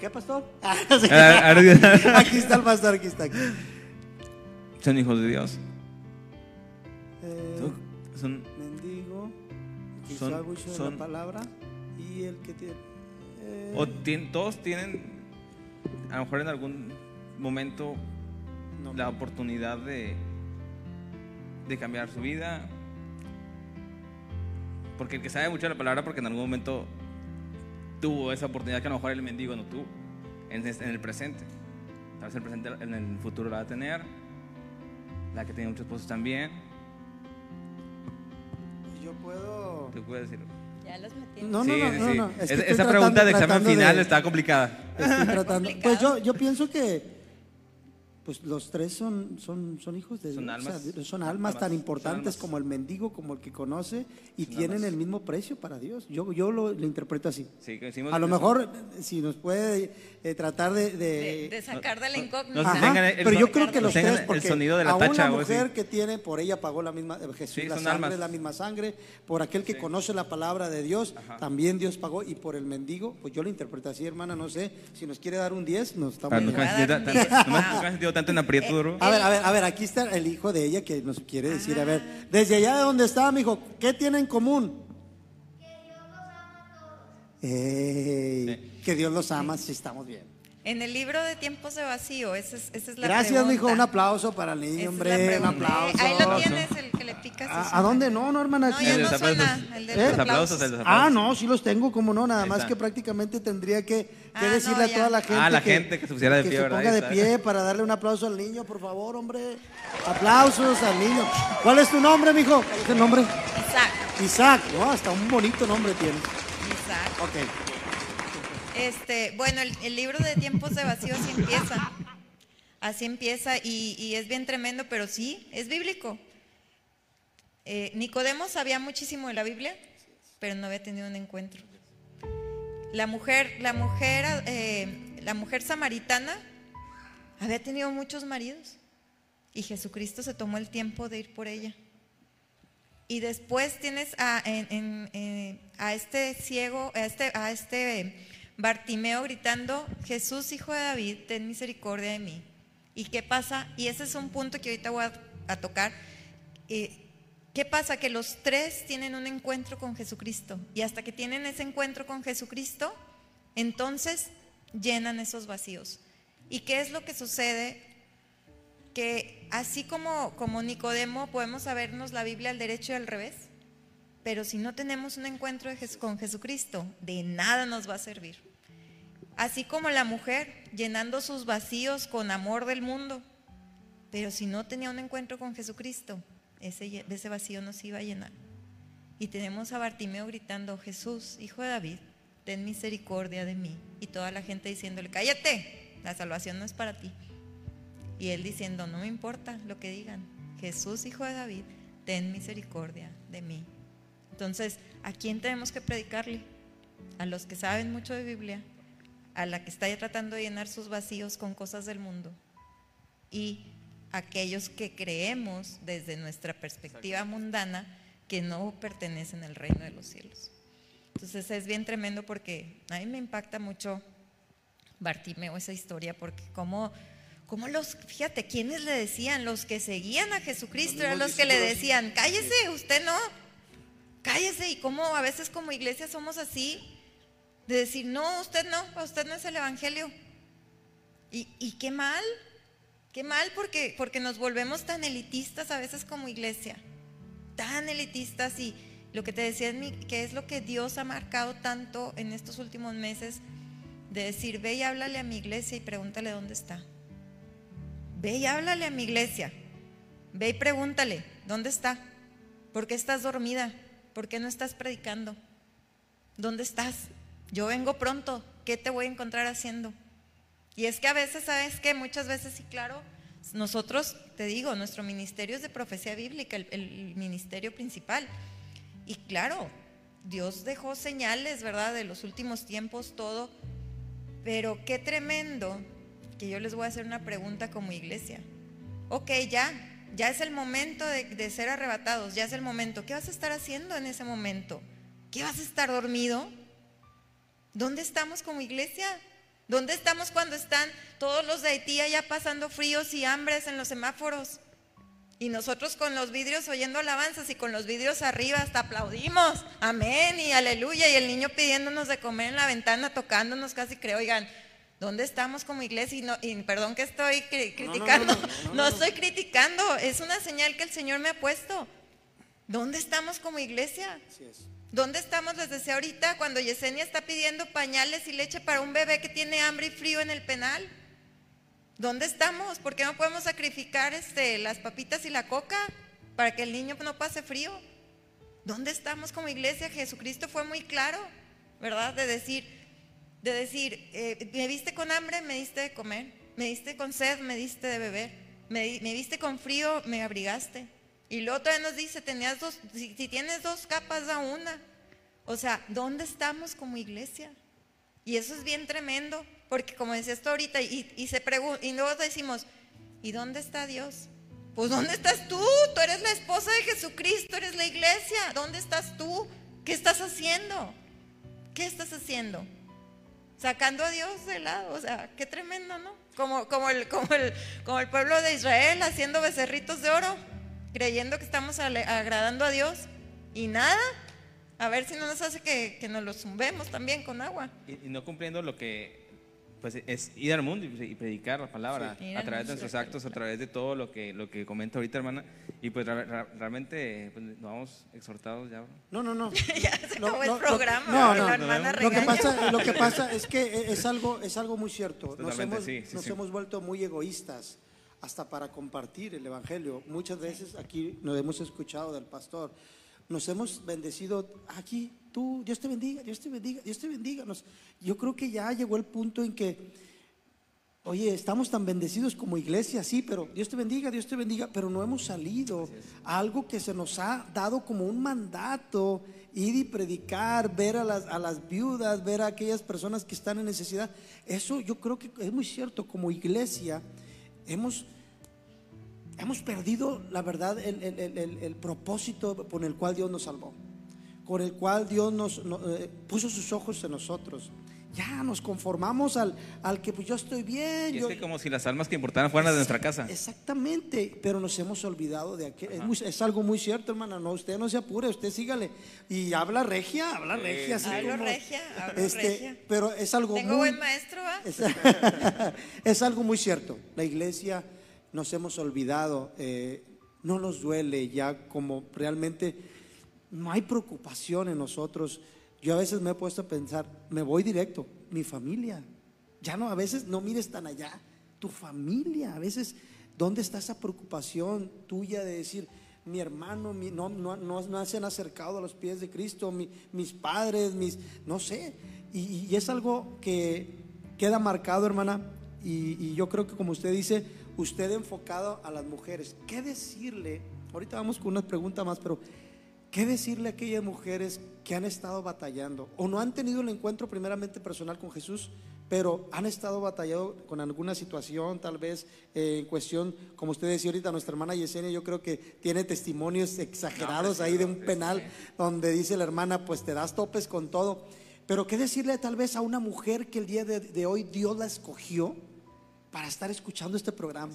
¿Qué, pastor? [laughs] Ah, [laughs] aquí está el pastor, aquí está. Aquí. Son hijos de Dios. Eh, son mendigo, son, son la palabra y el que tiene. Eh, o todos tienen, a lo mejor en algún momento, la oportunidad de, de cambiar su vida. Porque el que sabe mucho de la palabra, porque en algún momento tuvo esa oportunidad que a lo mejor el mendigo no tuvo en, el presente. Tal vez el presente, en el futuro la va a tener. La que tiene muchos esposos también. Yo puedo. ¿Tú puedes decirlo? Ya los metí. No, no, no, no, esa pregunta de examen final está complicada. Estoy tratando. [laughs] Pues yo, yo pienso que pues los tres son, son, son hijos de son almas, son almas tan importantes como el mendigo, como el que conoce, y tienen el mismo precio para Dios. Yo, yo lo, interpreto así. a lo mejor, si nos puede eh, tratar de, de, sacar de la incógnita. Pero yo creo que los tres, porque el sonido de la tacha, una mujer que tiene, por ella pagó la misma, eh, Jesús, la sangre, la misma sangre, por aquel que conoce la palabra de Dios, también Dios pagó, y por el mendigo, pues yo lo interpreto así, hermana, no sé, si nos quiere dar un 10, nos estamos... en aprieto, A ver, a ver, a ver, aquí está el hijo de ella que nos quiere decir, a ver, desde allá de donde está, mi hijo, ¿qué tiene en común? Que Dios los ama a todos. Que Dios los ama, si estamos bien. En el libro de tiempos de vacío, esa es, esa es la Gracias, mijo, un aplauso para el niño, hombre, un aplauso. Ahí lo tienes, el que le picas. ¿A, dónde? No, no, hermana. No, ya no suena, el de los aplausos. Ah, no, sí los tengo, como no, nada más que prácticamente tendría que, ah, decirle a toda la gente. Ah, la gente que se pusiera de pie, que se ponga de pie para darle un aplauso al niño, por favor, hombre. Aplausos al niño. ¿Cuál es tu nombre, mijo? ¿Cuál es tu nombre? Isaac. Isaac, no, hasta un bonito nombre tiene. Isaac. Ok. Este, bueno, el, libro de tiempos de vacío así empieza. Así empieza y, es bien tremendo, pero sí, es bíblico. Eh, Nicodemo sabía muchísimo de la Biblia, pero no había tenido un encuentro. La mujer, la mujer, eh, la mujer samaritana había tenido muchos maridos y Jesucristo se tomó el tiempo de ir por ella. Y después tienes a, eh, a este ciego, a este, a este Bartimeo gritando, Jesús, hijo de David, ten misericordia de mí. ¿Y qué pasa? Y ese es un punto que ahorita voy a, tocar. Eh, ¿Qué pasa? Que los tres tienen un encuentro con Jesucristo. Y hasta que tienen ese encuentro con Jesucristo, entonces llenan esos vacíos. ¿Y qué es lo que sucede? Que así como, como Nicodemo podemos sabernos la Biblia al derecho y al revés, pero si no tenemos un encuentro con Jesucristo, de nada nos va a servir así como la mujer, llenando sus vacíos con amor del mundo. Pero si no tenía un encuentro con Jesucristo, ese, ese vacío nos iba a llenar. Y tenemos a Bartimeo gritando, Jesús, hijo de David, ten misericordia de mí. Y toda la gente diciéndole, cállate, la salvación no es para ti. Y él diciendo, no me importa lo que digan, Jesús, hijo de David, ten misericordia de mí. Entonces, ¿a quién tenemos que predicarle? A los que saben mucho de Biblia, a la que está tratando de llenar sus vacíos con cosas del mundo y aquellos que creemos desde nuestra perspectiva mundana que no pertenecen al reino de los cielos. Entonces es bien tremendo porque a mí me impacta mucho Bartimeo esa historia porque como como los, fíjate, ¿quiénes le decían? Los que seguían a Jesucristo eran los que le decían, cállese, usted no, cállese. Y como a veces como iglesia somos así, de decir, no, usted no, usted no es el Evangelio. Y, y qué mal, qué mal porque, porque nos volvemos tan elitistas a veces como iglesia, tan elitistas y lo que te decía es que es lo que Dios ha marcado tanto en estos últimos meses, de decir, ve y háblale a mi iglesia y pregúntale dónde está. Ve y háblale a mi iglesia. Ve y pregúntale, ¿dónde está? ¿Por qué estás dormida? ¿Por qué no estás predicando? ¿Dónde estás? Yo vengo pronto. ¿Qué te voy a encontrar haciendo? Y es que a veces, ¿sabes que Muchas veces, sí, claro, nosotros, te digo, nuestro ministerio es de profecía bíblica, el, ministerio principal. Y claro, Dios dejó señales, ¿verdad? De los últimos tiempos, todo. Pero qué tremendo que yo les voy a hacer una pregunta como iglesia. Ok, ya, ya es el momento de, ser arrebatados, ya es el momento. ¿Qué vas a estar haciendo en ese momento? ¿Qué vas a estar dormido? ¿Dónde estamos como iglesia? ¿Dónde estamos cuando están todos los de Haití ya pasando fríos y hambres en los semáforos? Y nosotros con los vidrios oyendo alabanzas y con los vidrios arriba hasta aplaudimos. Amén y aleluya. Y el niño pidiéndonos de comer en la ventana, tocándonos casi creo, oigan, ¿Dónde estamos como iglesia? Y, perdón que estoy criticando, no, estoy criticando, es una señal que el Señor me ha puesto. ¿Dónde estamos como iglesia? ¿Dónde estamos, les decía ahorita, cuando Yesenia está pidiendo pañales y leche para un bebé que tiene hambre y frío en el penal? ¿Dónde estamos? ¿Por qué no podemos sacrificar este, las papitas y la coca para que el niño no pase frío? ¿Dónde estamos como iglesia? Jesucristo fue muy claro, ¿verdad? De decir, de decir, eh, me viste con hambre, me diste de comer, me diste con sed, me diste de beber, me, viste con frío, me abrigaste. Y luego todavía nos dice, tenías dos, si, tienes dos capas, da una. O sea, ¿dónde estamos como iglesia? Y eso es bien tremendo, porque como decías tú ahorita, y, se y luego decimos, ¿y dónde está Dios? Pues ¿dónde estás tú? Tú eres la esposa de Jesucristo, eres la iglesia. ¿Dónde estás tú? ¿Qué estás haciendo? ¿Qué estás haciendo? sacando a Dios de lado, o sea, qué tremendo, ¿no? Como, como, el, como, el, como el pueblo de Israel haciendo becerritos de oro, creyendo que estamos agradando a Dios y nada, a ver si no nos hace que, que nos lo zumbemos también con agua. y no cumpliendo lo que pues es ir al mundo y, predicar la palabra a través de nuestros actos, a través de todo lo que, lo que comenta ahorita, hermana. Y pues realmente pues, nos vamos exhortados ya. No, no, no. [laughs] ya se acabó el programa. No, no, hermana lo, que pasa, lo que pasa es que es algo, es algo muy cierto. Nos hemos, nos hemos vuelto muy egoístas hasta para compartir el Evangelio. Muchas veces aquí nos hemos escuchado del pastor, nos hemos bendecido aquí tú, Dios te bendiga, Dios te bendiga, Dios te bendiga. yo creo que ya llegó el punto en que, oye, estamos tan bendecidos como iglesia, sí, pero Dios te bendiga, Dios te bendiga, pero no hemos salido a algo que se nos ha dado como un mandato, ir y predicar, ver a las, a las viudas, ver a aquellas personas que están en necesidad. Eso yo creo que es muy cierto, como iglesia hemos hemos perdido, la verdad, el, el, propósito por el cual Dios nos salvó por el cual Dios nos, eh, puso sus ojos en nosotros. Ya nos conformamos al, al que pues yo estoy bien. Y es que como si las almas que importaran fueran de nuestra casa. Exactamente, pero nos hemos olvidado de aquel. Es, algo muy cierto, hermana. No, usted no se apure, usted sígale. Y habla regia, habla regia. hablo regia, hablo este, regia. Pero es algo Tengo buen maestro, ¿va? [laughs] Es, algo muy cierto. La iglesia nos hemos olvidado. Eh, no nos duele ya como realmente no hay preocupación en nosotros. Yo a veces me he puesto a pensar, me voy directo, mi familia. Ya no, a veces no mires tan allá, tu familia. A veces, ¿dónde está esa preocupación tuya de decir, mi hermano, no, no, no, se han acercado a los pies de Cristo, mis padres, mis, no sé. Y, es algo que queda marcado, hermana, y, yo creo que como usted dice, usted enfocado a las mujeres, ¿qué decirle? Ahorita vamos con una pregunta más, pero ¿qué decirle a aquellas mujeres que han estado batallando o no han tenido el encuentro primeramente personal con Jesús, pero han estado batallando con alguna situación, tal vez eh, en cuestión, como usted decía ahorita, nuestra hermana Yesenia, yo creo que tiene testimonios exagerados ahí de un penal donde dice la hermana, pues te das topes con todo. Pero qué decirle tal vez a una mujer que el día de, hoy Dios la escogió para estar escuchando este programa.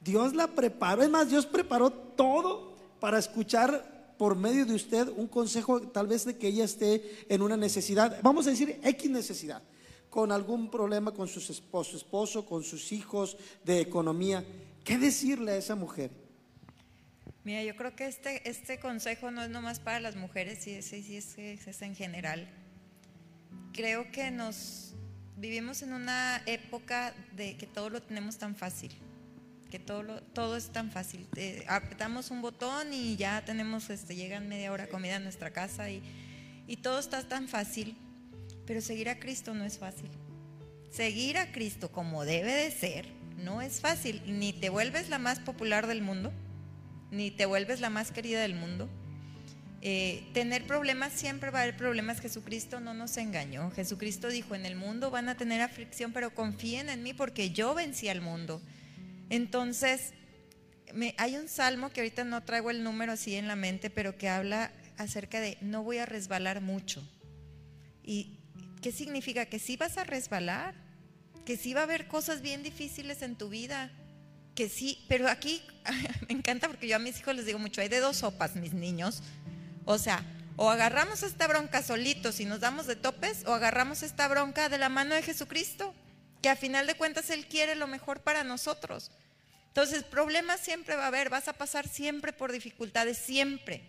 Dios la preparó, es más, Dios preparó todo para escuchar por medio de usted un consejo tal vez de que ella esté en una necesidad, vamos a decir X necesidad con algún problema con su esposo, con sus hijos, de economía, ¿qué decirle a esa mujer? Mira, yo creo que este, este consejo no es nomás para las mujeres, sí, sí, sí es, es en general. Creo que nos vivimos en una época de que todo lo tenemos tan fácil, que todo, todo es tan fácil. Apretamos un botón y ya tenemos, este, llegan media hora comida a nuestra casa y, y todo está tan fácil pero seguir a Cristo no es fácil. Seguir a Cristo como debe de ser no es fácil. Ni te vuelves la más popular del mundo, ni te vuelves la más querida del mundo. Eh, tener problemas, siempre va a haber problemas. Jesucristo no nos engañó. Jesucristo dijo, en el mundo van a tener aflicción, pero confíen en mí porque yo vencí al mundo. Entonces, me, hay un salmo que ahorita no traigo el número así en la mente, pero que habla acerca de no voy a resbalar mucho. Y ¿Qué significa? Que sí vas a resbalar, que sí va a haber cosas bien difíciles en tu vida, que sí, pero aquí [laughs] me encanta porque yo a mis hijos les digo mucho, hay de dos sopas, mis niños. O sea, o agarramos esta bronca solitos y nos damos de topes, o agarramos esta bronca de la mano de Jesucristo, que a final de cuentas Él quiere lo mejor para nosotros. Entonces, problemas siempre va a haber, vas a pasar siempre por dificultades, siempre.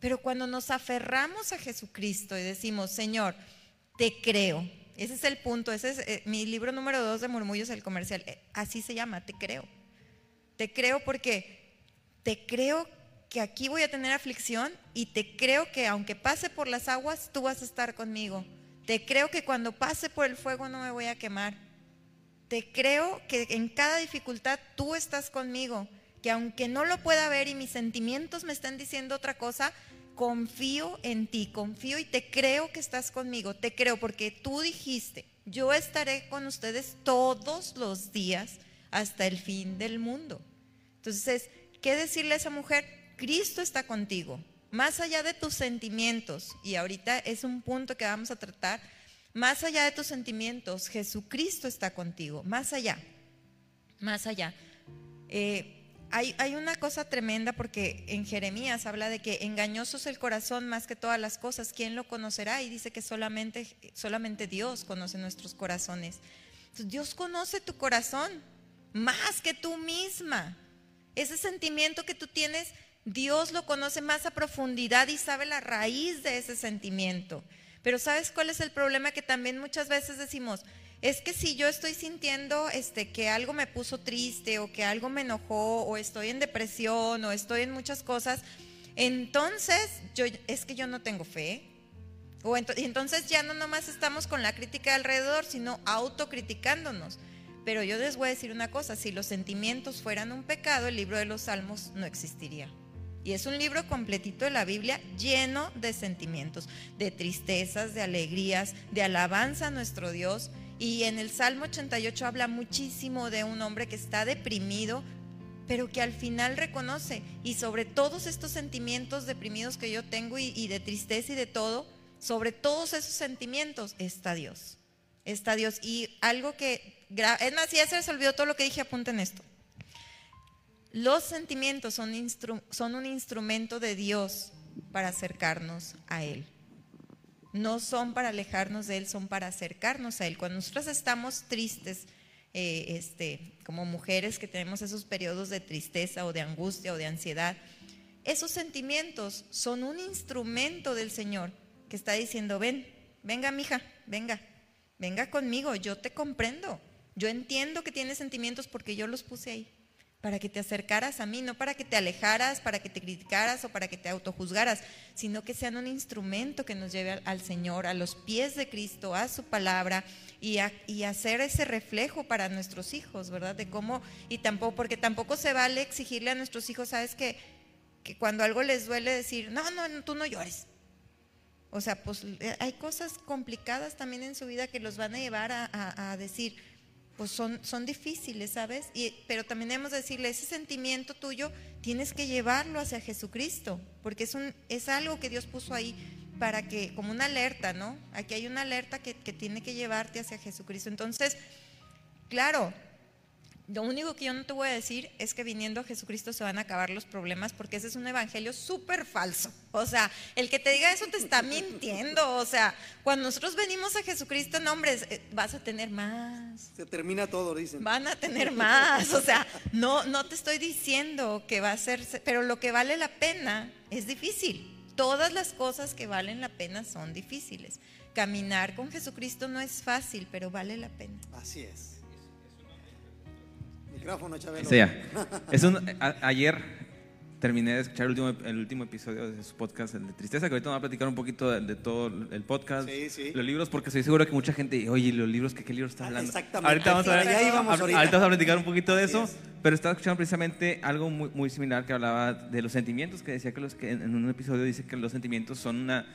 Pero cuando nos aferramos a Jesucristo y decimos, Señor, te creo. Ese es el punto. Ese es eh, mi libro número dos de Murmullos, el comercial. Eh, así se llama, te creo. Te creo porque te creo que aquí voy a tener aflicción y te creo que aunque pase por las aguas, tú vas a estar conmigo. Te creo que cuando pase por el fuego no me voy a quemar. Te creo que en cada dificultad tú estás conmigo. Que aunque no lo pueda ver y mis sentimientos me están diciendo otra cosa, confío en ti, confío y te creo que estás conmigo, te creo porque tú dijiste, yo estaré con ustedes todos los días hasta el fin del mundo. Entonces, ¿qué decirle a esa mujer? Cristo está contigo, más allá de tus sentimientos, y ahorita es un punto que vamos a tratar, más allá de tus sentimientos, Jesucristo está contigo, más allá, más allá. Eh, hay, una cosa tremenda porque en Jeremías habla de que engañoso es el corazón más que todas las cosas. ¿Quién lo conocerá? Y dice que solamente, solamente Dios conoce nuestros corazones. Dios conoce tu corazón más que tú misma. Ese sentimiento que tú tienes, Dios lo conoce más a profundidad y sabe la raíz de ese sentimiento. Pero ¿sabes cuál es el problema? Que también muchas veces decimos, es que si yo estoy sintiendo este, que algo me puso triste o que algo me enojó o estoy en depresión o estoy en muchas cosas, entonces yo, es que yo no tengo fe. O entonces ya no nomás estamos con la crítica alrededor, sino autocriticándonos. Pero yo les voy a decir una cosa, si los sentimientos fueran un pecado, el libro de los salmos no existiría. Y es un libro completito de la Biblia lleno de sentimientos, de tristezas, de alegrías, de alabanza a nuestro Dios. Y en el Salmo 88 habla muchísimo de un hombre que está deprimido, pero que al final reconoce, y sobre todos estos sentimientos deprimidos que yo tengo y, de tristeza y de todo, sobre todos esos sentimientos está Dios. Está Dios. Y algo que, es más, ya se les olvidó todo lo que dije, apunten esto. Los sentimientos son, un instrumento de Dios para acercarnos a Él no son para alejarnos de Él, son para acercarnos a Él. Cuando nosotros estamos tristes, eh, este, como mujeres que tenemos esos periodos de tristeza o de angustia o de ansiedad, esos sentimientos son un instrumento del Señor que está diciendo, ven, venga mija, venga, venga conmigo, yo te comprendo, yo entiendo que tienes sentimientos porque yo los puse ahí. Para que te acercaras a mí, no para que te alejaras, para que te criticaras o para que te autojuzgaras, sino que sean un instrumento que nos lleve al, Señor, a los pies de Cristo, a su palabra y, a, hacer ese reflejo para nuestros hijos, ¿verdad? De cómo, y tampoco, porque tampoco se vale exigirle a nuestros hijos, ¿sabes? Que, que cuando algo les duele decir, no, no, tú no llores. O sea, pues eh, hay cosas complicadas también en su vida que los van a llevar a decir, pues son, son difíciles, ¿sabes? Y, pero también debemos decirle, ese sentimiento tuyo tienes que llevarlo hacia Jesucristo, porque es, un, es algo que Dios puso ahí para que, como una alerta, ¿no? Aquí hay una alerta que, que tiene que llevarte hacia Jesucristo. Entonces, claro, lo único que yo no te voy a decir es que viniendo a Jesucristo se van a acabar los problemas porque ese es un evangelio súper falso. O sea, el que te diga eso te está mintiendo. O sea, cuando nosotros venimos a Jesucristo, no, hombre, eh, vas a tener más. Se termina todo, dicen. Van a tener más. O sea, no, no te estoy diciendo que va a ser, pero lo que vale la pena es difícil. Todas las cosas que valen la pena son difíciles. Caminar con Jesucristo no es fácil, pero vale la pena. Así es. Micrófono, Chabelo. Sí, es un, a- ayer terminé de escuchar el último, el último episodio de su podcast, el de Tristeza, que ahorita vamos a platicar un poquito de, de todo el podcast, Sí, sí. los libros, porque estoy seguro que mucha gente, oye, los libros, ¿qué, qué libros está Ah, hablando? exactamente. Ahorita vamos a ver, ahorita. ahorita vamos a platicar un poquito de Así eso, es. pero estaba escuchando precisamente algo muy, muy similar que hablaba de los sentimientos, que decía que, los, que en un episodio dice que los sentimientos son una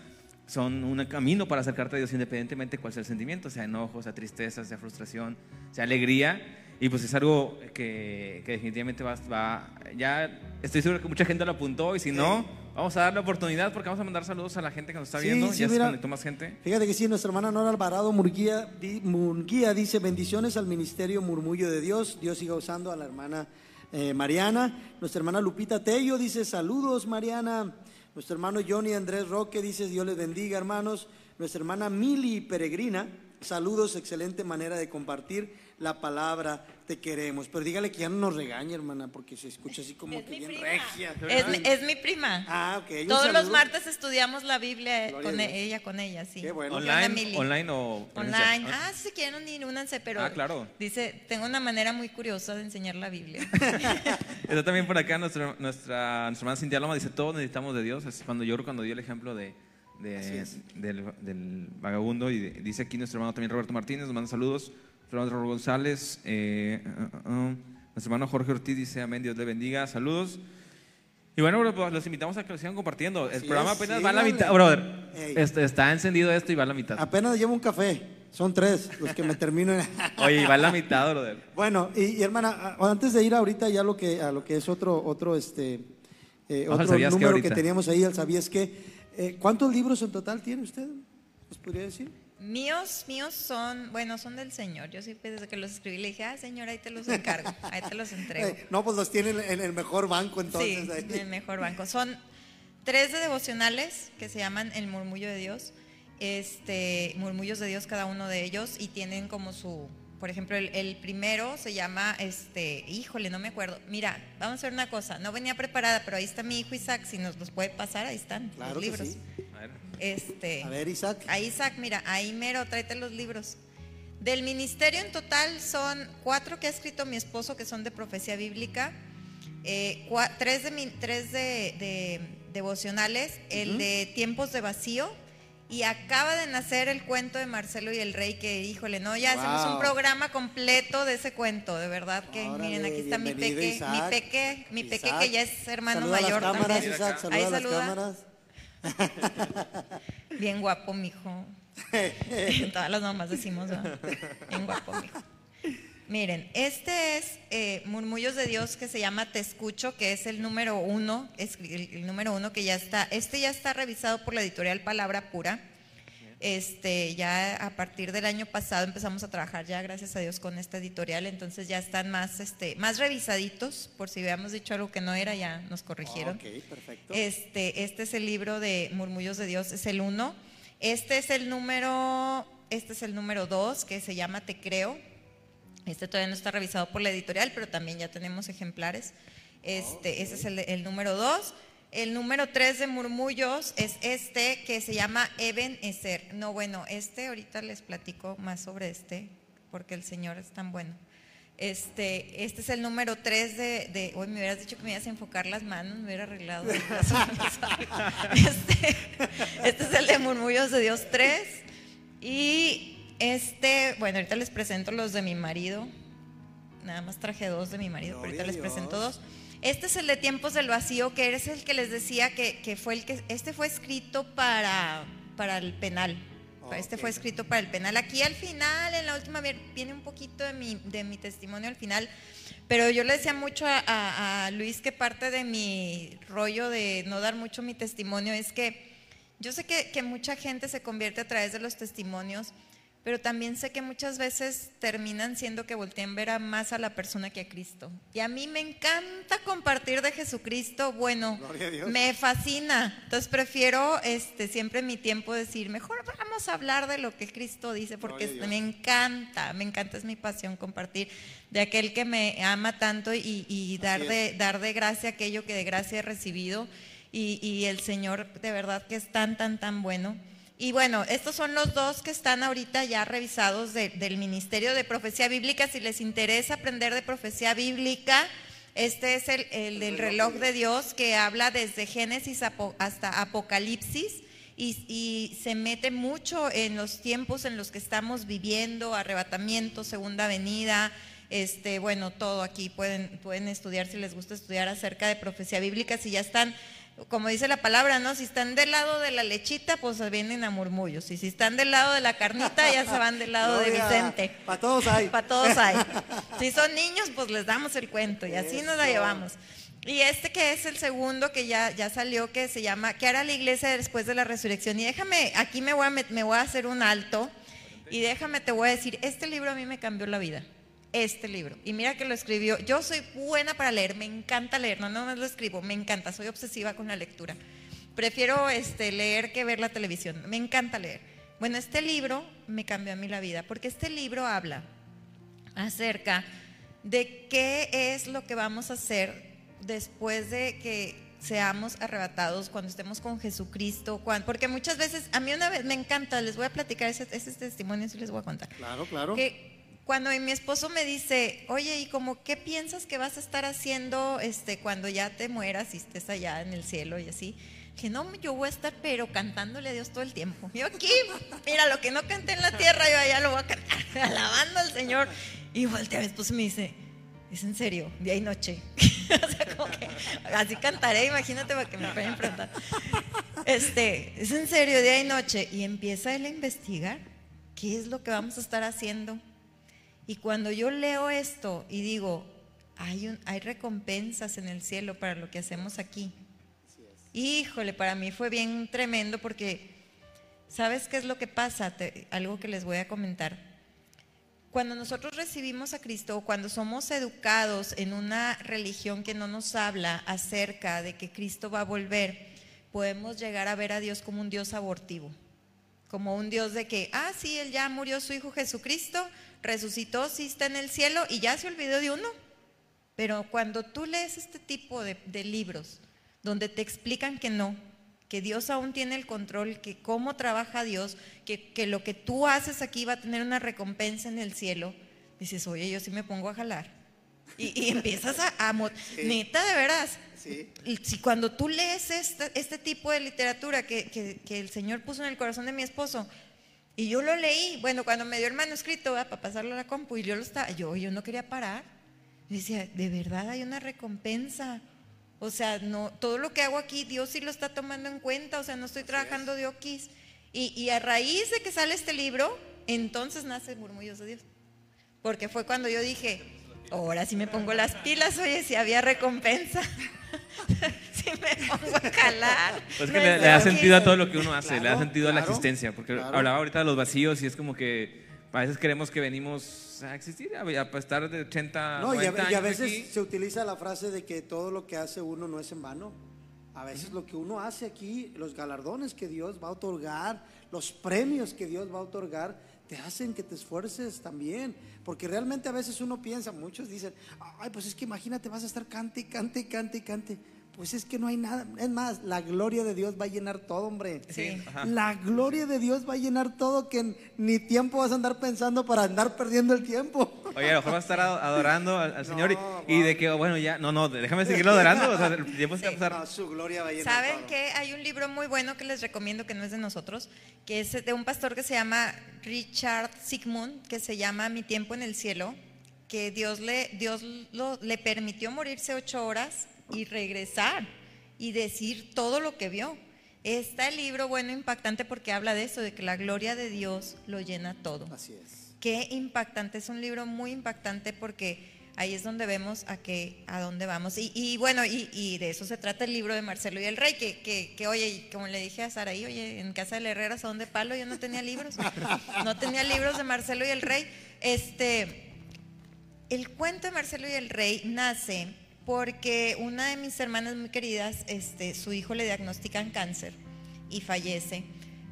son un camino para acercarte a Dios independientemente de cuál sea el sentimiento, sea enojo, sea tristeza, sea frustración, sea alegría. Y pues es algo que, que definitivamente va, va, ya estoy seguro que mucha gente lo apuntó y si no, vamos a dar la oportunidad porque vamos a mandar saludos a la gente que nos está Sí, viendo, sí, ya se mira. conectó más gente. Fíjate que sí, nuestra hermana Nora Alvarado Murguía, di- Munguía dice bendiciones al ministerio Murmullo de Dios. Dios siga usando a la hermana eh, Mariana. Nuestra hermana Lupita Tello dice saludos Mariana. Nuestro hermano Johnny Andrés Roque dice Dios les bendiga hermanos. Nuestra hermana Mili Peregrina, saludos, excelente manera de compartir la palabra, te queremos. Pero dígale que ya no nos regañe hermana, porque se escucha así como Es que bien prima. regia. Es, mi- es mi prima. Ah, ok. un Todos los martes estudiamos la Biblia Gloria con e- ella, con ella, sí. Qué bueno. Online, online o? Online. Ah, si se quieren unir, únanse, pero Ah, claro. dice, tengo una manera muy curiosa de enseñar la Biblia. [laughs] Está también por acá nuestra, nuestra, nuestra hermana Cintia Loma dice, todos necesitamos de Dios. Es cuando yo creo cuando dio el ejemplo de, del, del vagabundo y de- dice aquí nuestro hermano también Roberto Martínez, nos manda saludos. Raúl González, eh, uh, uh, nuestro hermano Jorge Ortiz dice, amén, Dios le bendiga, saludos. Y bueno, bro, pues, los invitamos a que lo sigan compartiendo. El Así programa apenas va a la mitad, brother. Ey. Este, está encendido esto y va a la mitad. Apenas llevo un café. Son tres los que me termino. en- [laughs] Oye, y va a la mitad, brother. Bueno, y, y, hermana, antes de ir ahorita ya lo que, a lo que es otro, otro, este, eh, otro ¿sabías qué número que ahorita? teníamos ahí, el sabías que, eh, ¿cuántos libros en total tiene usted? ¿Nos podría decir? Míos, míos son, bueno, son del Señor. Yo sí, desde que los escribí, le dije, ah, Señor, ahí te los encargo, ahí te los entrego. [laughs] No, pues los tiene en, el mejor banco entonces. sí, ahí. en el mejor banco. Son tres de devocionales que se llaman El Murmullo de Dios. Este, murmullos de Dios cada uno de ellos y tienen como su, por ejemplo, el, el primero se llama, este, híjole, no me acuerdo. Mira, vamos a hacer una cosa. No venía preparada, pero ahí está mi hijo Isaac. Si nos los puede pasar, ahí están Claro los que libros. sí. A ver. Este, A ver, Isaac. Ahí, Isaac, mira, ahí mero, tráete los libros. Del ministerio en total son cuatro que ha escrito mi esposo que son de profecía bíblica, eh, cua- tres, de, mi- tres de, de devocionales, el de tiempos de vacío y acaba de nacer el cuento de Marcelo y el Rey que, híjole, no, ya hacemos Wow. un programa completo de ese cuento, de verdad que, Órale, miren, aquí está mi peque, mi Isaac. peque, mi peque Isaac. que ya es hermano Saluda mayor a las cámaras, también. Isaac, saluda Ahí a las saluda. cámaras. [laughs] Bien guapo, mijo. [laughs] Todas las mamás decimos, ¿verdad? bien guapo, mijo. Miren, este es eh, Murmullos de Dios que se llama Te Escucho, que es el número uno, es el, el número uno que ya está, este ya está revisado por la editorial Palabra Pura. Este, ya a partir del año pasado empezamos a trabajar ya, gracias a Dios, con esta editorial, entonces ya están más, este, más revisaditos, por si habíamos dicho algo que no era, ya nos corrigieron. Ok, perfecto. Este, este es el libro de Murmullos de Dios, es el uno. Este es el número, este es el número dos, que se llama Te Creo. Este todavía no está revisado por la editorial, pero también ya tenemos ejemplares. Este, Ese es el, el número dos. El número tres de Murmullos es este que se llama Eben Eser. No, bueno, este ahorita les platico más sobre este, porque el Señor es tan bueno. Este, este es el número 3 de, de hoy me hubieras dicho que me ibas a enfocar las manos, me hubiera arreglado. [laughs] este, este es el de Murmullos de Dios 3. Y este, bueno, ahorita les presento los de mi marido. Nada más traje dos de mi marido, pero ahorita les presento dos. Este es el de Tiempos del Vacío, que es el que les decía que, que fue el que, este fue escrito para, para el penal. Este fue escrito para el penal. Aquí al final, en la última, viene un poquito de mi, de mi testimonio al final, pero yo le decía mucho a, Luis que parte de mi rollo de no dar mucho mi testimonio es que yo sé que, que mucha gente se convierte a través de los testimonios pero también sé que muchas veces terminan siendo que volteen ver a más a la persona que a Cristo. Y a mí me encanta compartir de Jesucristo, bueno, me fascina. Entonces prefiero este, siempre en mi tiempo decir, mejor vamos a hablar de lo que Cristo dice, porque me encanta, me encanta, es mi pasión compartir de aquel que me ama tanto y, dar, de, dar de gracia aquello que de gracia he recibido. Y, y el Señor de verdad que es tan, tan, tan bueno. Y bueno, estos son los dos que están ahorita ya revisados del Ministerio de Profecía Bíblica. Si les interesa aprender de profecía bíblica, este es el, del reloj de Dios que habla desde Génesis hasta Apocalipsis. Y, se mete mucho en los tiempos en los que estamos viviendo, arrebatamiento, segunda venida, este, bueno, todo aquí pueden, pueden estudiar si les gusta estudiar acerca de profecía bíblica, si ya están como dice la palabra, ¿no? Si están del lado de la lechita, pues vienen a murmullos. Y si están del lado de la carnita, ya se van del lado de [laughs] Vicente. Para todos hay. Para todos hay. [laughs] Si son niños, pues les damos el cuento y así nos la llevamos. Y este que es el segundo que ya, ya salió, que se llama ¿Qué hará la iglesia después de la resurrección? Y déjame, aquí me voy a, me voy a hacer un alto y déjame, te voy a decir, este libro a mí me cambió la vida este libro. Y mira que lo escribió. Yo soy buena para leer, me encanta leer, no no lo escribo, me encanta, soy obsesiva con la lectura. Prefiero este, leer que ver la televisión, me encanta leer. Bueno, este libro me cambió a mí la vida, porque este libro habla acerca de qué es lo que vamos a hacer después de que seamos arrebatados, cuando estemos con Jesucristo, cuando, porque muchas veces, a mí una vez me encanta, les voy a platicar ese, ese testimonio, y les voy a contar. Claro, claro. Que cuando mi esposo me dice, oye, ¿y como qué piensas que vas a estar haciendo este, cuando ya te mueras y estés allá en el cielo y así? Que no, yo voy a estar pero cantándole a Dios todo el tiempo. Yo aquí, mira, lo que no canté en la tierra, yo allá lo voy a cantar, [laughs] alabando al Señor. Y voltea mi esposo y me dice, es en serio, día y noche. [laughs] o sea, como que así cantaré, imagínate para que me puedan enfrentar. Este, es en serio, día y noche. Y empieza él a investigar qué es lo que vamos a estar haciendo y cuando yo leo esto y digo, hay, hay recompensas en el cielo para lo que hacemos aquí. Híjole, para mí fue bien tremendo porque, ¿sabes qué es lo que pasa? algo que les voy a comentar. Cuando nosotros recibimos a Cristo, cuando somos educados en una religión que no nos habla acerca de que Cristo va a volver, podemos llegar a ver a Dios como un Dios abortivo, como un Dios de que, ah, sí, Él ya murió su Hijo Jesucristo, resucitó, sí está en el cielo y ya se olvidó de uno. Pero cuando tú lees este tipo de, libros donde te explican que no, que Dios aún tiene el control, que cómo trabaja Dios, que, que, lo que tú haces aquí va a tener una recompensa en el cielo, dices, oye, yo sí me pongo a jalar. Y, empiezas a, a neta, de veras. Si cuando tú lees este, este tipo de literatura que, que, el Señor puso en el corazón de mi esposo, y yo lo leí, bueno, cuando me dio el manuscrito para pasarlo a la compu y yo lo estaba, yo, yo no quería parar. Y decía, de verdad hay una recompensa. O sea, no, todo lo que hago aquí, Dios sí lo está tomando en cuenta, o sea, no estoy trabajando de oquis. Y, y a raíz de que sale este libro, entonces nace Murmullos de Dios. Porque fue cuando yo dije, ahora sí me pongo las pilas, oye, si había recompensa. [laughs] si me pongo a calar. Pues que le, da sentido a todo lo que uno hace, le da sentido a la existencia, porque hablaba ahorita de los vacíos y es como que a veces creemos que venimos a existir, a, estar de 80, no, y a, veces se utiliza la frase de que todo lo que hace uno no es en vano. A veces lo que uno hace aquí, los galardones que Dios va a otorgar, los premios que Dios va a otorgar, te hacen que te esfuerces también. Porque realmente a veces uno piensa, muchos dicen, ay, pues es que imagínate, vas a estar cante, cante, cante, cante. Pues es que no hay nada. Es más, la gloria de Dios va a llenar todo, hombre. Sí. La gloria de Dios va a llenar todo que ni tiempo vas a andar pensando para andar perdiendo el tiempo. Oye, a lo mejor vas a estar adorando al, Señor y, de que, bueno, ya, no, no, déjame seguirlo adorando. O sea, el tiempo se va a pasar. su gloria va a ¿Saben que hay un libro muy bueno que les recomiendo que no es de nosotros, que es de un pastor que se llama Richard Sigmund, que se llama Mi tiempo en el cielo, que Dios le, Dios le permitió morirse ocho horas y regresar y decir todo lo que vio. Está el libro bueno, impactante, porque habla de eso, de que la gloria de Dios lo llena todo. Así es. Qué impactante, es un libro muy impactante porque ahí es donde vemos a, qué, a dónde vamos. Y, bueno, y, de eso se trata el libro de Marcelo y el Rey, que, que, que oye, como le dije a Saraí, oye, en casa del Herrera, ¿son de palo? Yo no tenía libros, [laughs] no tenía libros de Marcelo y el Rey. Este, el cuento de Marcelo y el Rey nace porque una de mis hermanas muy queridas, este, su hijo le diagnostican cáncer y fallece,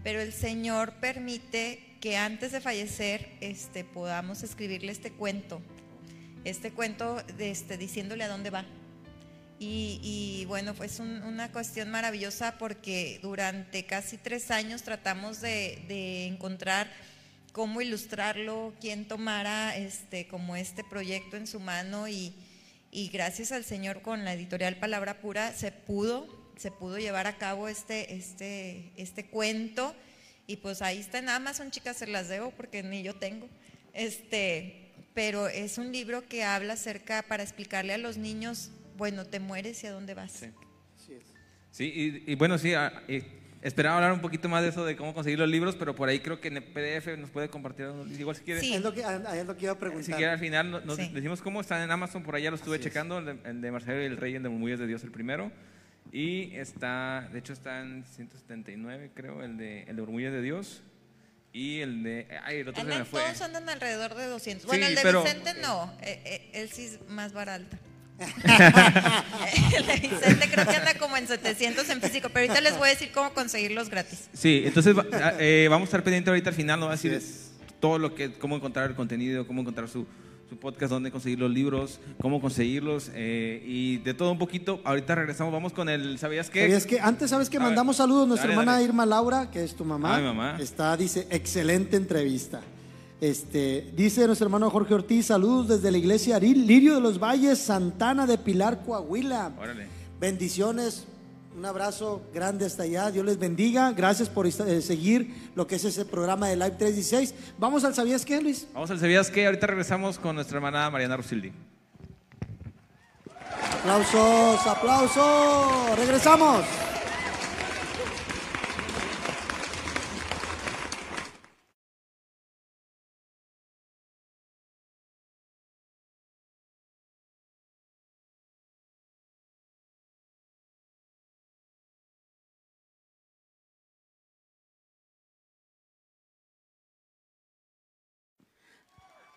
pero el Señor permite que antes de fallecer este, podamos escribirle este cuento, este cuento de, este, diciéndole a dónde va. Y, bueno, fue una cuestión maravillosa porque durante casi tres años tratamos de, encontrar cómo ilustrarlo, quién tomara este, como este proyecto en su mano y, y gracias al Señor con la editorial Palabra Pura se pudo, se pudo llevar a cabo este, este, este cuento y pues ahí está en Amazon, chicas, se las debo porque ni yo tengo. Este, pero es un libro que habla acerca para explicarle a los niños, bueno, te mueres y a dónde vas. Sí, y, bueno, sí, ah, Esperaba hablar un poquito más de eso, de cómo conseguir los libros, pero por ahí creo que en el PDF nos puede compartir. Igual si quieres. Sí. Es lo que, es lo que iba a preguntar. Si quieres al final nos decimos cómo están en Amazon, por allá lo estuve checando, el de, Marcelo y el Rey, el de Murmullos de Dios, el primero. Y está, de hecho está en 179, creo, el de, el de Murmullos de Dios. Y el de. Ay, el otro se me fue. Todos andan alrededor de 200. Bueno, el de Vicente no, eh, eh, él sí es más barato. [laughs] el Vicente creo que anda como en 700 en físico, pero ahorita les voy a decir cómo conseguirlos gratis. Sí, entonces ah, eh, vamos a estar pendientes ahorita al final, no va a decir todo lo que, cómo encontrar el contenido, cómo encontrar su, su podcast, dónde conseguir los libros, cómo conseguirlos eh, y de todo un poquito. Ahorita regresamos, vamos con el ¿Sabías qué? ¿Sabías que Antes, ¿sabes que Mandamos saludos a nuestra hermana Irma Laura, que es tu mamá. Ay, mamá. Está, dice, excelente entrevista. Este, dice nuestro hermano Jorge Ortiz, saludos desde la iglesia Lirio de los Valles, Santana de Pilar, Coahuila. Bendiciones, un abrazo grande hasta allá. Dios les bendiga. Gracias por eh, seguir lo que es ese programa de Live 316. Vamos al ¿Sabías qué, Luis? Vamos al ¿Sabías qué? Ahorita regresamos con nuestra hermana Mariana Rosildi. Aplausos, aplausos. Regresamos.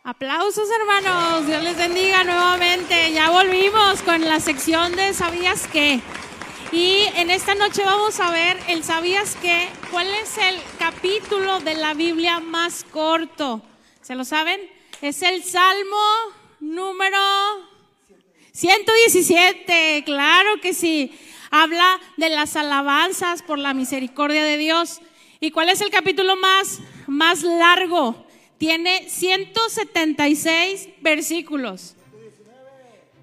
Aplausos hermanos, Dios les bendiga nuevamente. Ya volvimos con la sección de ¿Sabías qué? Y en esta noche vamos a ver el ¿Sabías qué? ¿Cuál es el capítulo de la Biblia más corto? ¿Se lo saben? Es el Salmo número 117, claro que sí. Habla de las alabanzas por la misericordia de Dios. ¿Y cuál es el capítulo más, más largo? Tiene 176 versículos.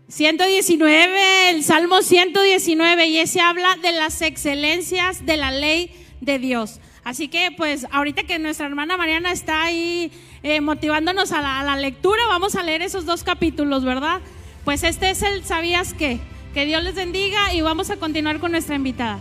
119, el Salmo 119, y ese habla de las excelencias de la ley de Dios. Así que pues ahorita que nuestra hermana Mariana está ahí eh, motivándonos a la, a la, lectura, vamos a leer esos dos capítulos, ¿verdad? Pues este es el ¿Sabías qué? Que Dios les bendiga y vamos a continuar con nuestra invitada.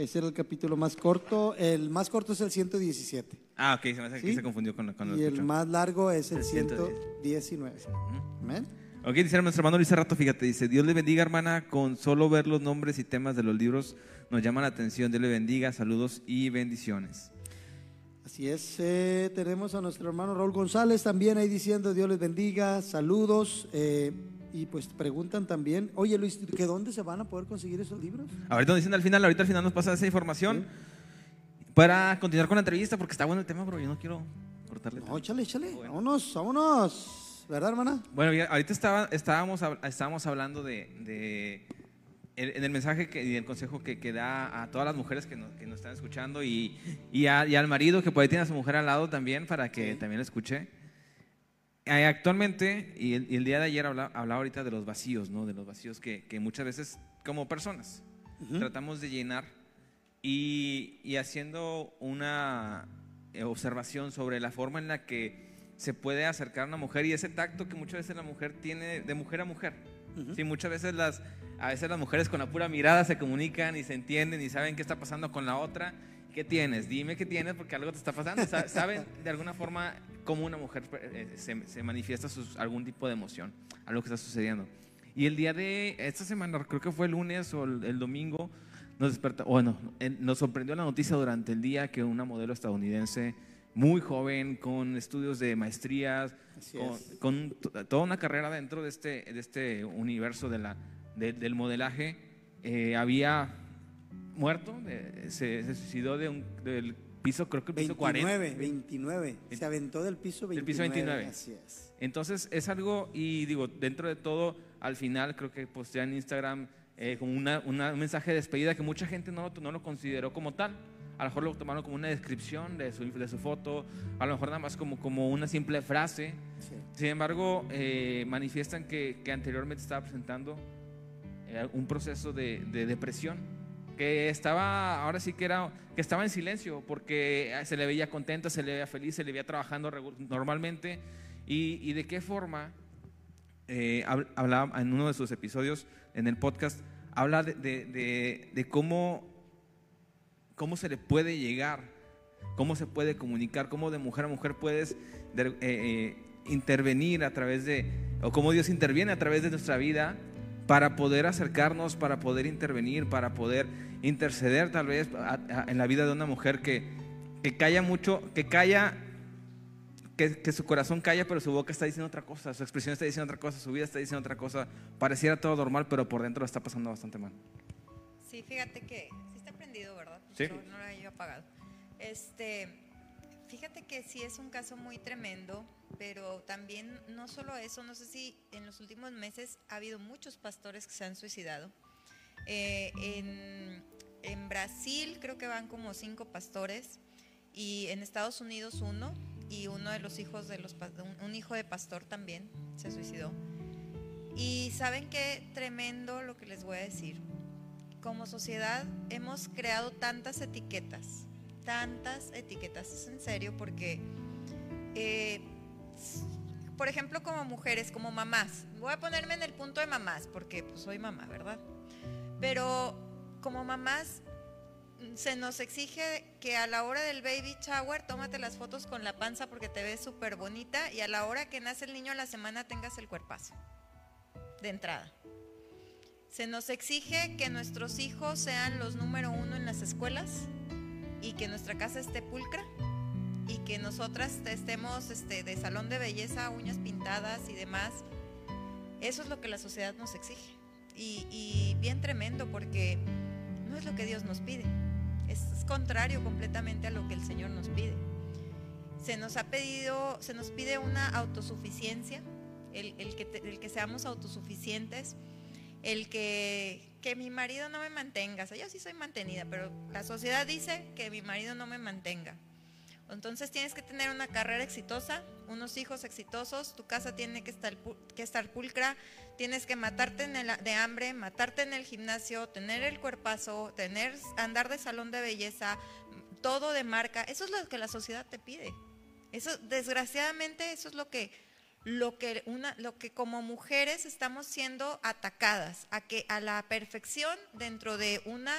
Ese era el capítulo más corto. El más corto es el 117. Ah, ok, se me hace que se confundió con, con Y el más largo es el, 119. Amén. Ok, dice nuestro hermano Luis Rato, fíjate, dice, Dios le bendiga, hermana, con solo ver los nombres y temas de los libros nos llama la atención. Dios le bendiga, saludos y bendiciones. Así es, eh, tenemos a nuestro hermano Raúl González también ahí diciendo, Dios les bendiga, saludos. Eh, y pues preguntan también, oye Luis, ¿que dónde se van a poder conseguir esos libros? Ahorita dicen al final, ahorita al final nos pasa esa información. para continuar con la entrevista, porque está bueno el tema, bro. Yo no quiero cortarle. No, échale, échale. Vámonos, vámonos. ¿Verdad, hermana? Bueno, ya, ahorita estaba, estábamos, estábamos hablando de, de- en el mensaje que, y el consejo que, que da a todas las mujeres que nos, que nos están escuchando y, y, a- y al marido que por ahí tiene a su mujer al lado también para que Sí. también la escuche. Eh, Actualmente, y el, y el día de ayer habla- hablaba ahorita de los vacíos, ¿no? De los vacíos que, que muchas veces como personas Ujú. tratamos de llenar y, y haciendo una eh, observación sobre la forma en la que se puede acercar a una mujer y ese tacto que muchas veces la mujer tiene de mujer a mujer. Ujú. Sí, muchas veces las, a veces las mujeres con la pura mirada se comunican y se entienden y saben qué está pasando con la otra. ¿Qué tienes? Dime qué tienes porque algo te está pasando. Sa- [laughs] Saben de alguna forma cómo una mujer eh, se, se manifiesta sus- algún tipo de emoción, algo que está sucediendo. Y el día de esta semana, creo que fue el lunes o el, el domingo, nos despertó, bueno, eh, nos sorprendió la noticia durante el día que una modelo estadounidense muy joven, con estudios de maestrías, con, con to- toda una carrera dentro de este, de este universo de la, de- del modelaje, eh, había muerto, se, se suicidó de un, del piso, creo que el piso 40. 29, 29. Se aventó del piso 29. Del piso 29. Así es. Entonces es algo, y digo, dentro de todo, al final creo que postea en Instagram eh, como una, una- un mensaje de despedida que mucha gente no, lo- no lo consideró como tal. A lo mejor lo tomaron como una descripción de su, de su foto, a lo mejor nada más como, como una simple frase. Sí. Sin embargo, eh, manifiestan que, que anteriormente estaba presentando eh, un proceso de, de depresión, que estaba, ahora sí que era, que estaba en silencio, porque eh, se le veía contenta, se le veía feliz, se le veía trabajando normalmente, y, y de qué forma, eh, hab- hablaba en uno de sus episodios en el podcast, habla de, de- de- de cómo, cómo se le puede llegar, cómo se puede comunicar, cómo de mujer a mujer puedes de- eh, eh, intervenir a través de, o cómo Dios interviene a través de nuestra vida para poder acercarnos, para poder intervenir, para poder interceder tal vez a- a- en la vida de una mujer que, que calla mucho, que calla, que, que su corazón calla, pero su boca está diciendo otra cosa, su expresión está diciendo otra cosa, su vida está diciendo otra cosa, pareciera todo normal, pero por dentro lo está pasando bastante mal. Sí, fíjate que sí está prendido, ¿verdad? Sí. No lo había apagado. Este, fíjate que sí es un caso muy tremendo, pero también no solo eso, no sé si en los últimos meses ha habido muchos pastores que se han suicidado. Eh, en, en Brasil creo que van como cinco pastores y en Estados Unidos uno y uno de los hijos de los un, un hijo de pastor también se suicidó. Y saben qué tremendo lo que les voy a decir como sociedad hemos creado tantas etiquetas, tantas etiquetas, es en serio, porque, eh, por ejemplo, como mujeres, como mamás, voy a ponerme en el punto de mamás, porque pues, soy mamá, ¿verdad? Pero como mamás se nos exige que a la hora del baby shower tómate las fotos con la panza porque te ves súper bonita y a la hora que nace el niño a la semana tengas el cuerpazo de entrada. Se nos exige que nuestros hijos sean los número uno en las escuelas y que nuestra casa esté pulcra y que nosotras estemos este, de salón de belleza, uñas pintadas y demás. Eso es lo que la sociedad nos exige. Y, y bien tremendo porque no es lo que Dios nos pide. Es, es contrario completamente a lo que el Señor nos pide. Se nos ha pedido, se nos pide una autosuficiencia, el, el que, te- el que seamos autosuficientes el que, que mi marido no me mantenga. O sea, yo sí soy mantenida, pero la sociedad dice que mi marido no me mantenga. Entonces tienes que tener una carrera exitosa, unos hijos exitosos, tu casa tiene que estar, que estar pulcra, tienes que matarte en el- de hambre, matarte en el gimnasio, tener el cuerpazo, tener, andar de salón de belleza, todo de marca. Eso es lo que la sociedad te pide. Eso, desgraciadamente, eso es lo que lo que una lo que como mujeres estamos siendo atacadas a que a la perfección dentro de una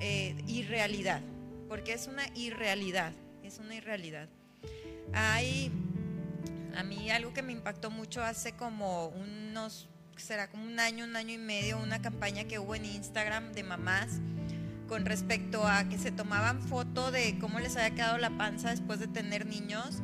eh, irrealidad porque es una irrealidad es una irrealidad. Hay a mí algo que me impactó mucho hace como unos será como un año un año y medio una campaña que hubo en Instagram de mamás con respecto a que se tomaban foto de cómo les había quedado la panza después de tener niños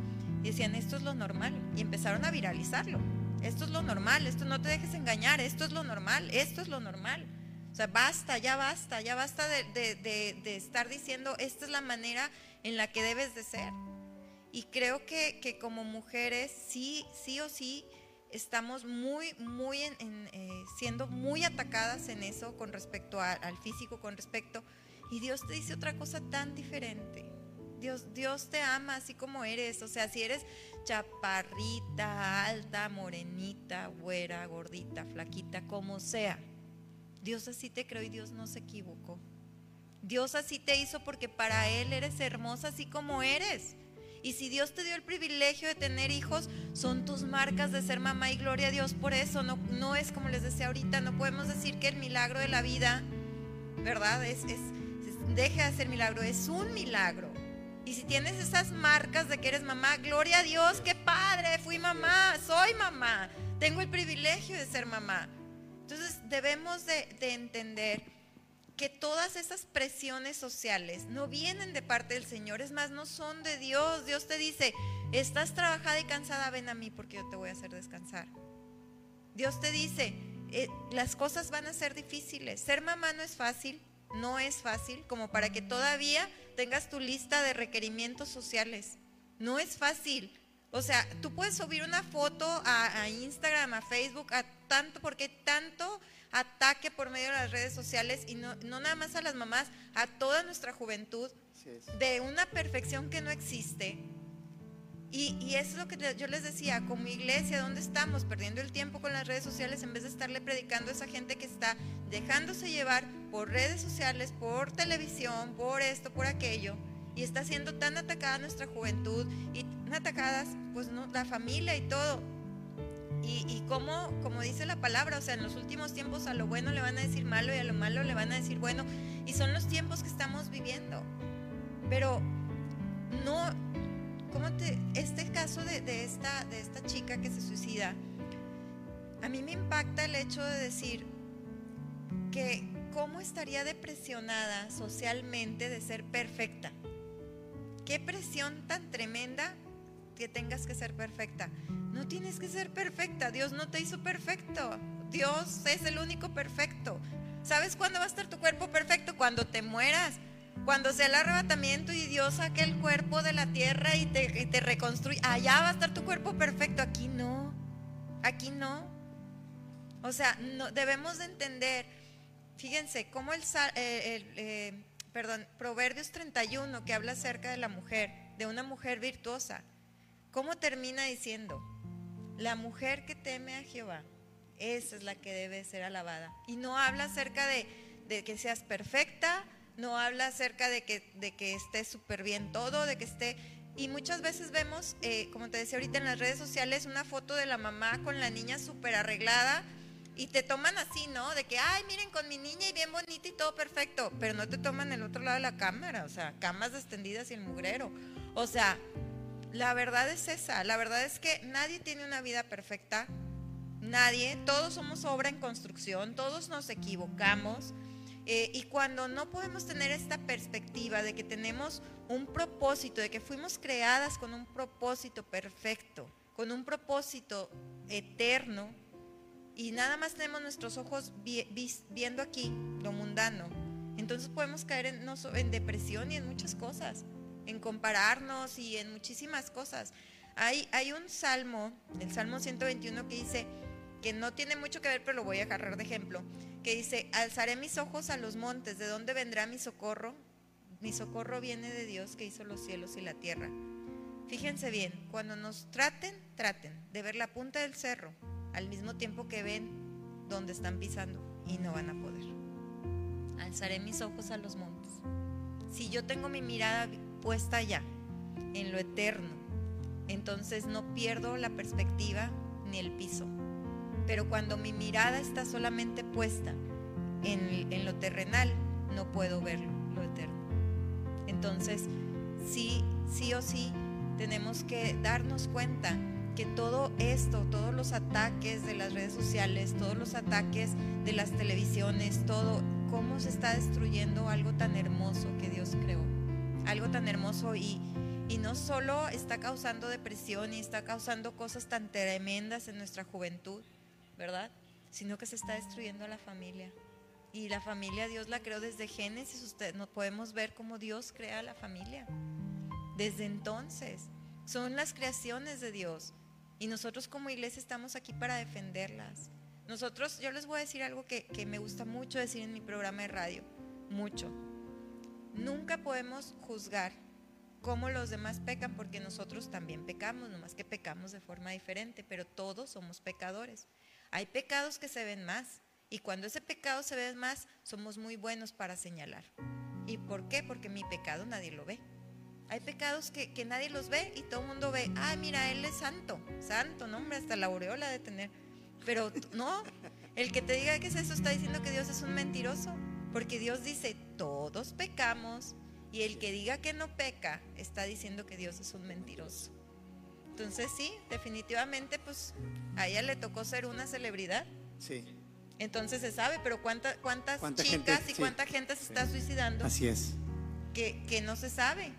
decían, esto es lo normal. Y empezaron a viralizarlo. Esto es lo normal, esto no te dejes engañar, esto es lo normal, esto es lo normal. O sea, basta, ya basta, ya basta de, estar diciendo, esta es la manera en la que debes de ser. Y creo que, como mujeres, sí, sí o sí, estamos muy, muy en, eh, siendo muy atacadas en eso con respecto al físico, con respecto... Y Dios te dice otra cosa tan diferente. Dios, Dios te ama así como eres. O sea, si eres chaparrita, alta, morenita, güera, gordita, flaquita, como sea. Dios así te creó y Dios no se equivocó. Dios así te hizo porque para Él eres hermosa así como eres. Y si Dios te dio el privilegio de tener hijos, son tus marcas de ser mamá y gloria a Dios por eso. No, no es como les decía ahorita, no podemos decir que el milagro de la vida, ¿verdad? Es, es, deja de ser milagro, es un milagro. Y si tienes esas marcas de que eres mamá, gloria a Dios, qué padre, fui mamá, soy mamá, tengo el privilegio de ser mamá. Entonces debemos de, de entender que todas esas presiones sociales no vienen de parte del Señor, es más, no son de Dios. Dios te dice, estás trabajada y cansada, ven a mí porque yo te voy a hacer descansar. Dios te dice, eh, las cosas van a ser difíciles. Ser mamá no es fácil, no es fácil, como para que todavía tengas tu lista de requerimientos sociales. No es fácil. O sea, tú puedes subir una foto a, a Instagram, a Facebook, a tanto, porque tanto ataque por medio de las redes sociales y no, nada más a las mamás, a toda nuestra juventud, de una perfección que no existe. Y, y, es lo que yo les decía, como iglesia, ¿dónde estamos? Perdiendo el tiempo con las redes sociales en vez de estarle predicando a esa gente que está dejándose llevar por redes sociales, por televisión, por esto, por aquello, y está siendo tan atacada nuestra juventud y tan atacadas, pues la familia y todo. Y, como, como dice la palabra, o sea, en los últimos tiempos a lo bueno le van a decir malo y a lo malo le van a decir bueno. Y son los tiempos que estamos viviendo. Pero no, ¿cómo te, este caso de, esta, de esta chica que se suicida, a mí me impacta el hecho de decir que cómo estaría depresionada socialmente de ser perfecta. Qué presión tan tremenda que tengas que ser perfecta. No tienes que ser perfecta, Dios no te hizo perfecto. Dios es el único perfecto. ¿Sabes cuándo va a estar tu cuerpo perfecto? Cuando te mueras. Cuando sea el arrebatamiento y Dios saque el cuerpo de la tierra y te, te reconstruye, allá va a estar tu cuerpo perfecto. Aquí no. Aquí no. O sea, no, debemos de entender, fíjense, cómo el, eh, perdón, Proverbios 31, que habla acerca de la mujer, de una mujer virtuosa, ¿cómo termina diciendo? La mujer que teme a Jehová, esa es la que debe ser alabada. Y no habla acerca de, que seas perfecta, no habla acerca de que, de que esté súper bien todo, de que esté... Y muchas veces vemos, eh, como te decía ahorita en las redes sociales, una foto de la mamá con la niña súper arreglada y te toman así, ¿no? De que, ay, miren con mi niña y bien bonita y todo perfecto, pero no te toman el otro lado de la cámara, o sea, camas extendidas y el mugrero. O sea, la verdad es esa, la verdad es que nadie tiene una vida perfecta, nadie, todos somos obra en construcción, todos nos equivocamos. Eh, y cuando no podemos tener esta perspectiva de que tenemos un propósito, de que fuimos creadas con un propósito perfecto, con un propósito eterno, y nada más tenemos nuestros ojos viendo aquí lo mundano, entonces podemos caer en, en depresión y en muchas cosas en compararnos y en muchísimas cosas. Hay, hay un salmo, el Salmo 121, que dice, que no tiene mucho que ver, pero lo voy a agarrar de ejemplo, que dice, alzaré mis ojos a los montes, ¿de dónde vendrá mi socorro? Mi socorro viene de Dios que hizo los cielos y la tierra. Fíjense bien, cuando nos traten, traten de ver la punta del cerro al mismo tiempo que ven donde están pisando y no van a poder. Alzaré mis ojos a los montes. Si yo tengo mi mirada puesta allá, en lo eterno. Entonces no pierdo la perspectiva ni el piso. Pero cuando mi mirada está solamente puesta en, lo terrenal, no puedo ver lo eterno. Entonces, sí, sí o sí, tenemos que darnos cuenta que todo esto, todos los ataques de las redes sociales, todos los ataques de las televisiones, todo, cómo se está destruyendo algo tan hermoso que Dios creó algo tan hermoso y, y no solo está causando depresión y está causando cosas tan tremendas en nuestra juventud, ¿verdad? Sino que se está destruyendo a la familia. Y la familia Dios la creó desde Génesis. Usted, no podemos ver cómo Dios crea la familia. Desde entonces. Son las creaciones de Dios. Y nosotros como iglesia estamos aquí para defenderlas. Nosotros, yo les voy a decir algo que, que me gusta mucho decir en mi programa de radio. Mucho. Nunca podemos juzgar cómo los demás pecan porque nosotros también pecamos, nomás que pecamos de forma diferente, pero todos somos pecadores. Hay pecados que se ven más, y cuando ese pecado se ve más, somos muy buenos para señalar. ¿Y por qué? Porque mi pecado nadie lo ve. Hay pecados que, nadie los ve y todo el mundo ve, ah, mira, él es santo, santo, no, hombre, hasta la aureola de tener. Pero no, el que te diga que es eso está diciendo que Dios es un mentiroso, porque Dios dice, todos pecamos, y el que diga que no peca está diciendo que Dios es un mentiroso. Entonces sí, definitivamente, pues a ella le tocó ser una celebridad. Sí. Entonces se sabe, pero cuántas chicas y cuánta gente se está suicidando. Así es. Que, que, no se sabe.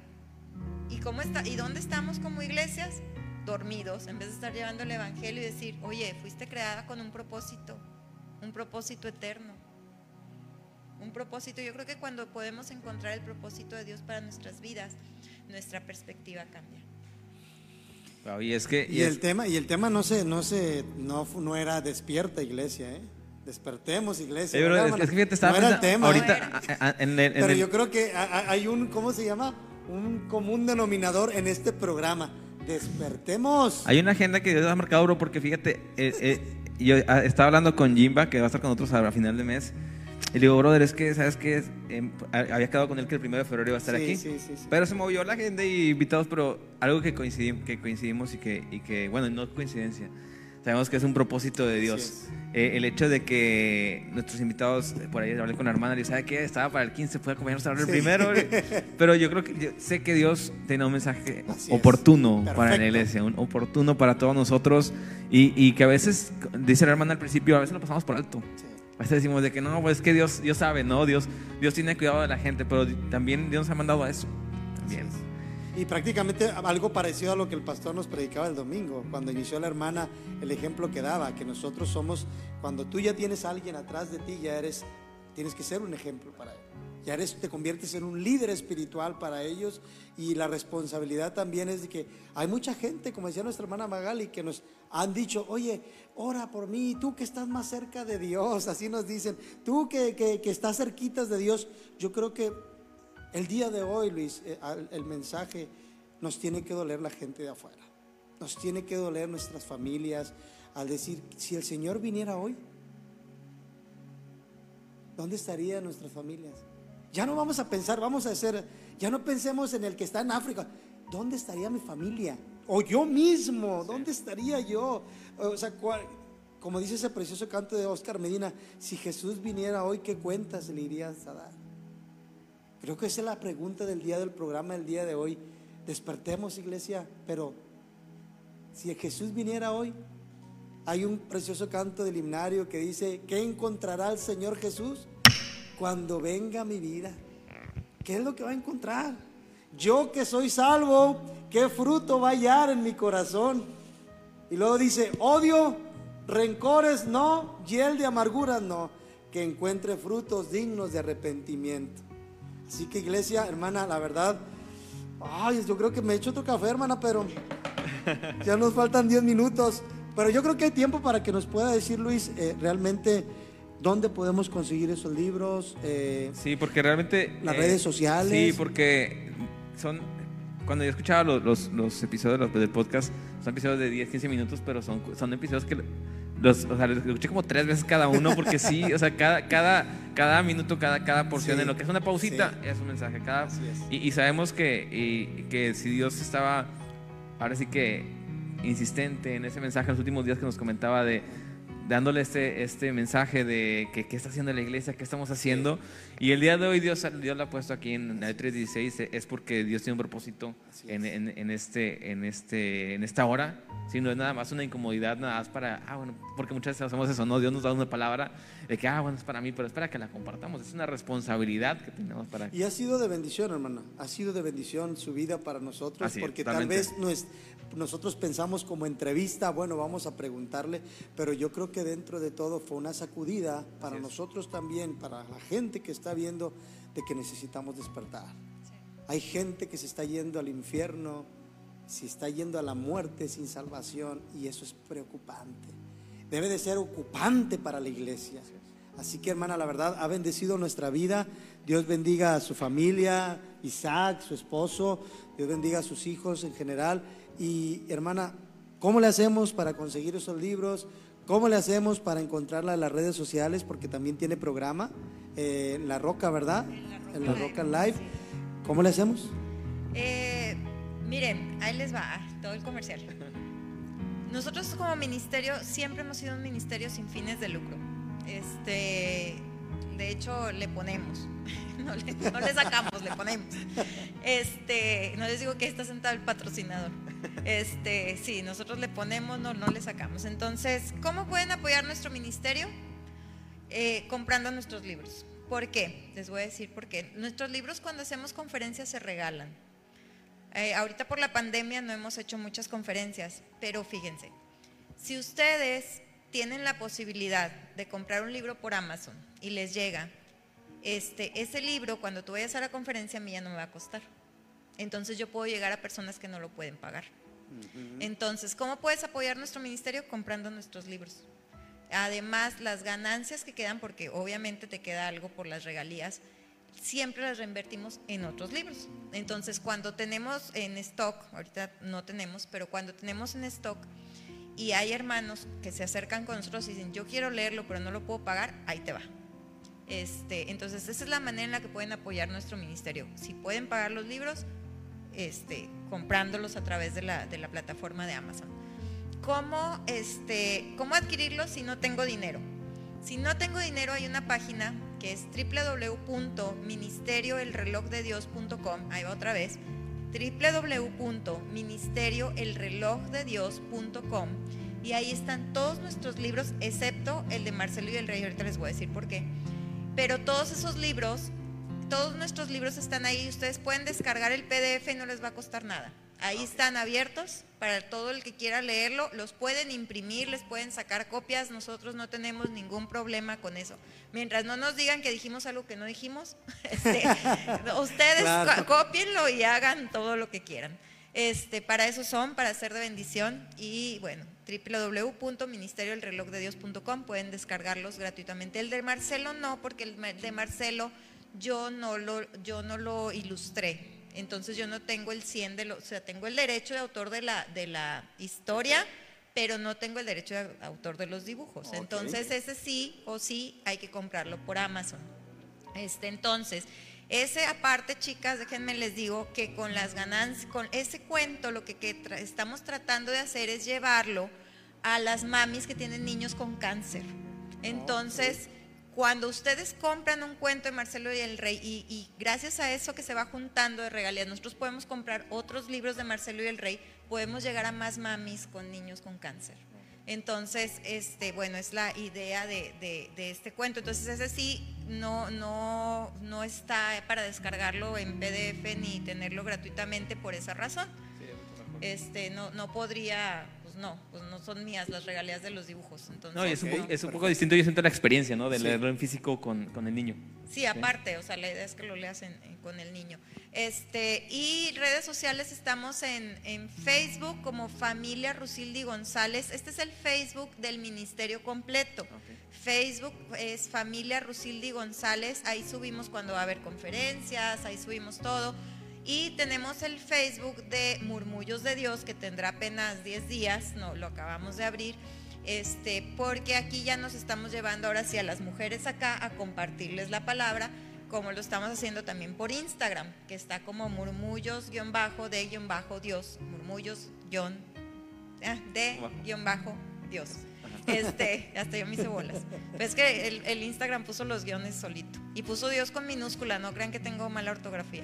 ¿Y, cómo está, ¿Y dónde estamos como iglesias? Dormidos, en vez de estar llevando el Evangelio y decir, oye, fuiste creada con un propósito, un propósito eterno. Un propósito, yo creo que cuando podemos encontrar el propósito de Dios para nuestras vidas, nuestra perspectiva cambia. Y es que y, el tema y el tema no se no se no, no era despierta iglesia, ¿eh? Despertemos, iglesia. es, que fíjate, estaba no era el tema. Ahorita, Pero yo creo que hay un, ¿cómo se llama? Un común denominador en este programa. Despertemos. Hay una agenda que Dios ha marcado, bro, porque fíjate, eh, eh, yo ah, estaba hablando con Jimba, que va a estar con nosotros a final de mes. Y le digo, brother, es que, ¿sabes qué? Em, había quedado con él que el primero de febrero iba a estar aquí. Sí, sí, pero se movió la agenda y invitados, pero algo que coincidimos, que coincidimos y que, y que, bueno, no coincidencia. Sabemos que es un propósito de Dios. Eh, el hecho de que nuestros invitados, por ahí hablé con la hermana, y ¿sabe qué? Estaba para el 15, puede acompañarnos a hablar el primero. [laughs] Pero yo creo que, sé que Dios tiene un mensaje oportuno para la iglesia, un oportuno para todos nosotros. Y, y, que a veces, dice la hermana al principio, a veces lo pasamos por alto. A veces decimos de que no, pues es que Dios, Dios sabe, ¿no? Dios, Dios tiene cuidado de la gente, pero también Dios nos ha mandado a eso. También. Y prácticamente algo parecido a lo que el pastor nos predicaba el domingo, cuando inició la hermana, el ejemplo que daba, que nosotros somos, cuando tú ya tienes a alguien atrás de ti, ya eres, tienes que ser un ejemplo para él. Ya eres, te conviertes en un líder espiritual para ellos y la responsabilidad también es de que hay mucha gente, como decía nuestra hermana Magali, que nos han dicho, oye, ora por mí, tú que estás más cerca de Dios, así nos dicen, tú que, que, que estás cerquitas de Dios, yo creo que el día de hoy, Luis, eh, el mensaje nos tiene que doler la gente de afuera. Nos tiene que doler nuestras familias al decir, si el Señor viniera hoy, ¿dónde estarían nuestras familias? Ya no vamos a pensar, vamos a hacer, ya no pensemos en el que está en África. ¿Dónde estaría mi familia? O yo mismo, ¿dónde estaría yo? O sea, como dice ese precioso canto de Oscar Medina, si Jesús viniera hoy, ¿qué cuentas le irías a dar? Creo que esa es la pregunta del día del programa del día de hoy. Despertemos, iglesia, pero si Jesús viniera hoy, hay un precioso canto del himnario que dice, ¿qué encontrará el Señor Jesús cuando venga mi vida? ¿Qué es lo que va a encontrar? Yo que soy salvo, ¿qué fruto va a hallar en mi corazón? Y luego dice, odio, rencores no, hiel de amarguras no, que encuentre frutos dignos de arrepentimiento. Así que iglesia, hermana, la verdad, ay, yo creo que me he hecho otro café, hermana, pero [laughs] ya nos faltan 10 minutos. Pero yo creo que hay tiempo para que nos pueda decir, Luis, eh, realmente dónde podemos conseguir esos libros. Eh, sí, porque realmente... Las redes sociales. Sí, porque son... Cuando yo escuchaba los, los, episodios del podcast, son episodios de 10, 15 minutos, pero son, son episodios que los, o sea, los escuché como tres veces cada uno porque sí, o sea, cada, cada, cada minuto, cada, cada porción en lo que es una pausita es un mensaje. Cada, y, sabemos que, y, que si Dios estaba, ahora sí que insistente en ese mensaje en los últimos días que nos comentaba de dándole este, este mensaje de que qué está haciendo la iglesia, qué estamos haciendo. Y el día de hoy Dios, Dios lo ha puesto aquí en el 316, es porque Dios tiene un propósito en, en, este, en, este, en esta hora. Si no es nada más una incomodidad, nada más para, ah, bueno, porque muchas veces hacemos eso, ¿no? Dios nos da una palabra de que, ah, bueno, es para mí, pero es para que la compartamos. Es una responsabilidad que tenemos para. Y ha sido de bendición, hermano. Ha sido de bendición su vida para nosotros, porque tal vez no es, nosotros pensamos como entrevista, bueno, vamos a preguntarle, pero yo creo que dentro de todo fue una sacudida para nosotros también, para la gente que está viendo de que necesitamos despertar. Hay gente que se está yendo al infierno, se está yendo a la muerte sin salvación y eso es preocupante. Debe de ser ocupante para la iglesia. Así que hermana, la verdad ha bendecido nuestra vida. Dios bendiga a su familia, Isaac, su esposo, Dios bendiga a sus hijos en general. Y hermana, ¿cómo le hacemos para conseguir esos libros? ¿Cómo le hacemos para encontrarla en las redes sociales? Porque también tiene programa eh, en La Roca, ¿verdad? En La Roca, Live. ¿Cómo le hacemos? Eh, miren, ahí les va todo el comercial. Nosotros como ministerio siempre hemos sido un ministerio sin fines de lucro. Este, de hecho, le ponemos. [laughs] No le, sacamos, le ponemos. Este, no les digo que está sentado el patrocinador. Este, sí, nosotros le ponemos, no, no le sacamos. Entonces, ¿cómo pueden apoyar nuestro ministerio? Eh, comprando nuestros libros. ¿Por qué? Les voy a decir por qué. Nuestros libros cuando hacemos conferencias se regalan. Eh, ahorita por la pandemia no hemos hecho muchas conferencias, pero fíjense, si ustedes tienen la posibilidad de comprar un libro por Amazon y les llega, este, ese libro cuando tú vayas a la conferencia a mí ya no me va a costar. Entonces yo puedo llegar a personas que no lo pueden pagar. Entonces, ¿cómo puedes apoyar nuestro ministerio? Comprando nuestros libros. Además, las ganancias que quedan, porque obviamente te queda algo por las regalías, siempre las reinvertimos en otros libros. Entonces, cuando tenemos en stock, ahorita no tenemos, pero cuando tenemos en stock, y hay hermanos que se acercan con nosotros y dicen, yo quiero leerlo, pero no lo puedo pagar, ahí te va. Este, entonces, esa es la manera en la que pueden apoyar nuestro ministerio. Si pueden pagar los libros, este, comprándolos a través de la, plataforma de Amazon. ¿Cómo, este, ¿Cómo adquirirlos si no tengo dinero? Si no tengo dinero, hay una página que es www.ministerioelrelojdedios.com, ahí va otra vez, www.ministerioelrelojdedios.com y ahí están todos nuestros libros, excepto el de Marcelo y el Rey, ahorita les voy a decir por qué. Pero todos esos libros, todos nuestros libros están ahí, ustedes pueden descargar el PDF y no les va a costar nada. Ahí están abiertos para todo el que quiera leerlo. Los pueden imprimir, les pueden sacar copias. Nosotros no tenemos ningún problema con eso. Mientras no nos digan que dijimos algo que no dijimos, [laughs] este, ustedes copienlo y hagan todo lo que quieran. Este, para eso son, para ser de bendición. Y bueno, www.ministerioelrelojdedios.com pueden descargarlos gratuitamente. El de Marcelo no, porque el de Marcelo yo no lo, yo no lo ilustré entonces yo no tengo el 100 de lo, o sea, tengo el derecho de autor de la, de la historia, pero no tengo el derecho de autor de los dibujos. Entonces ese sí o sí hay que comprarlo por Amazon. Este, entonces, ese aparte, chicas, déjenme les digo que con las ganancias, con ese cuento, lo que, estamos tratando de hacer es llevarlo a las mamis que tienen niños con cáncer. Entonces, cuando ustedes compran un cuento de Marcelo y el Rey y, gracias a eso que se va juntando de regalías, nosotros podemos comprar otros libros de Marcelo y el Rey, podemos llegar a más mamis con niños con cáncer. Entonces, este, bueno, es la idea de, este cuento. Entonces, ese sí no, no, no está para descargarlo en PDF ni tenerlo gratuitamente por esa razón. Este, no, no podría pues no, pues no son mías las regalías de los dibujos. Entonces, no, es, un, es un poco distinto, yo siento la experiencia, ¿no? De leerlo en físico con, con, el niño. Sí, aparte, o sea, la idea es que lo leas con el niño. Este, y redes sociales estamos en, en Facebook como Familia Rusildi González. Este es el Facebook del Ministerio completo. Facebook es Familia Rusildi González. Ahí subimos cuando va a haber conferencias, ahí subimos todo. Y tenemos el Facebook de Murmullos de Dios, que tendrá apenas 10 días, no, lo acabamos de abrir, este, porque aquí ya nos estamos llevando ahora sí a las mujeres acá a compartirles la palabra, como lo estamos haciendo también por Instagram, que está como murmullos-de-dios, murmullos-de-dios. Este, [laughs] hasta yo me hice bolas. Pues que el, el Instagram puso los guiones solito. Y puso Dios con minúscula, no crean que tengo mala ortografía.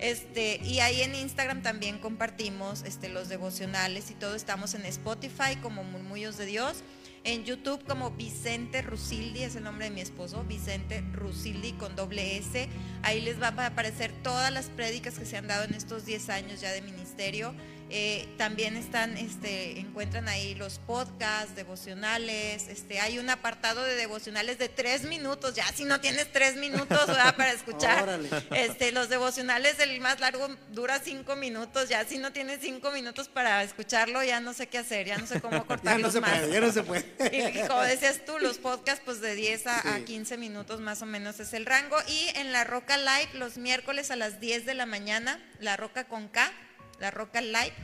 Este, y ahí en Instagram también compartimos este, los devocionales y todo. Estamos en Spotify como Murmullos de Dios. En YouTube como Vicente Rusildi, es el nombre de mi esposo, Vicente Rusildi con doble S. Ahí les va a aparecer todas las prédicas que se han dado en estos 10 años ya de ministerio Eh, también están, este, encuentran ahí los podcasts, devocionales. Este, hay un apartado de devocionales de tres minutos. Ya si no tienes tres minutos [laughs] para escuchar. este, los devocionales, el más largo dura cinco minutos. Ya si no tienes cinco minutos para escucharlo, ya no sé qué hacer. Ya no sé cómo [laughs] cortarlos ya no se Puede, ya no se puede. [laughs] Y, como decías tú, los podcasts, pues de 10 a, a 15 minutos más o menos es el rango. Y en la Roca Live, los miércoles a las 10 de la mañana, la Roca con K la Roca Live,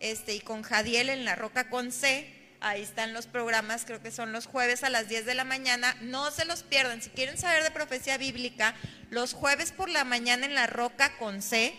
este, y con Jadiel en la Roca con C. Ahí están los programas, creo que son los jueves a las 10 de la mañana. No se los pierdan. Si quieren saber de profecía bíblica, los jueves por la mañana en la Roca con C,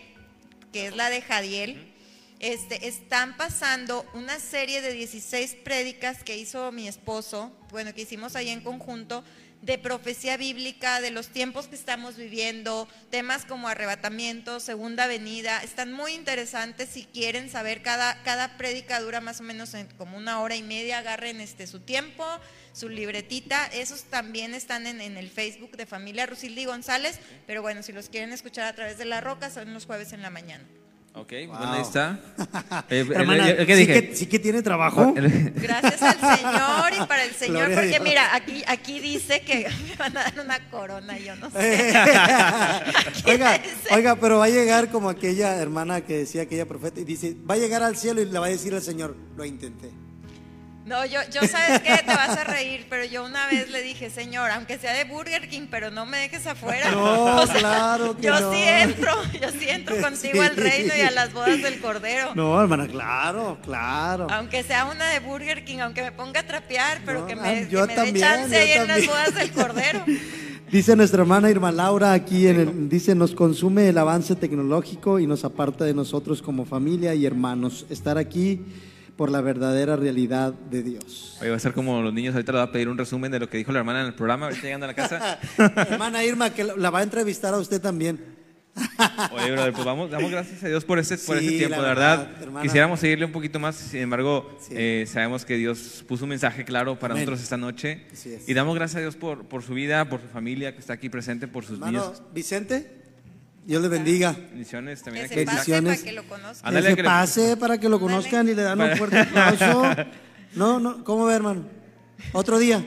que es la de Jadiel, este, están pasando una serie de 16 prédicas que hizo mi esposo, bueno, que hicimos ahí en conjunto, de profecía bíblica, de los tiempos que estamos viviendo, temas como arrebatamiento, segunda venida, están muy interesantes si quieren saber, cada, cada prédica dura más o menos como una hora y media, agarren este, su tiempo, su libretita, esos también están en, en el Facebook de Familia Rusildi González, pero bueno, si los quieren escuchar a través de la roca, son los jueves en la mañana. Ok, bueno, ahí está. [laughs] Eh, Hermana, ¿qué dije? Sí que, sí que, tiene trabajo. [laughs] Gracias al Señor y para el Señor, porque mira, aquí, aquí dice que [laughs] me van a dar una corona, yo no sé. oiga, oiga, pero va a llegar como aquella hermana que decía aquella profeta y dice, va a llegar al cielo y le va a decir al Señor, lo intenté. No, yo, yo sabes que te vas a reír, pero yo una vez le dije, señor, aunque sea de Burger King, pero no me dejes afuera. No, [laughs] claro que yo sí entro, yo sí entro [laughs] contigo al reino y a las bodas del Cordero. No, hermana, claro, claro. Aunque sea una de Burger King, aunque me ponga a trapear, pero que me, ah, yo que me dé chance ahí en las bodas del Cordero. [laughs] Dice nuestra hermana Irma Laura aquí, en el, dice, nos consume el avance tecnológico y nos aparta de nosotros como familia y hermanos. Estar aquí por la verdadera realidad de Dios. Oye, va a ser como los niños, ahorita le va a pedir un resumen de lo que dijo la hermana en el programa, ahorita llegando a la casa. [laughs] hermana Irma, que la va a entrevistar a usted también. [laughs] Oye, brother, pues vamos, damos gracias a Dios por ese, por ese tiempo, de verdad. Quisiéramos seguirle un poquito más, sin embargo, eh, sabemos que Dios puso un mensaje claro para nosotros esta noche. Y damos gracias a Dios por, por su vida, por su familia que está aquí presente, por sus Hermano, Vicente. Dios le bendiga. Bendiciones también. Que se Bendiciones. Pase para que lo conozcan. Que se pase para que lo conozcan y le dan un fuerte aplauso. [laughs] No, no, ¿cómo ve, hermano? Otro día.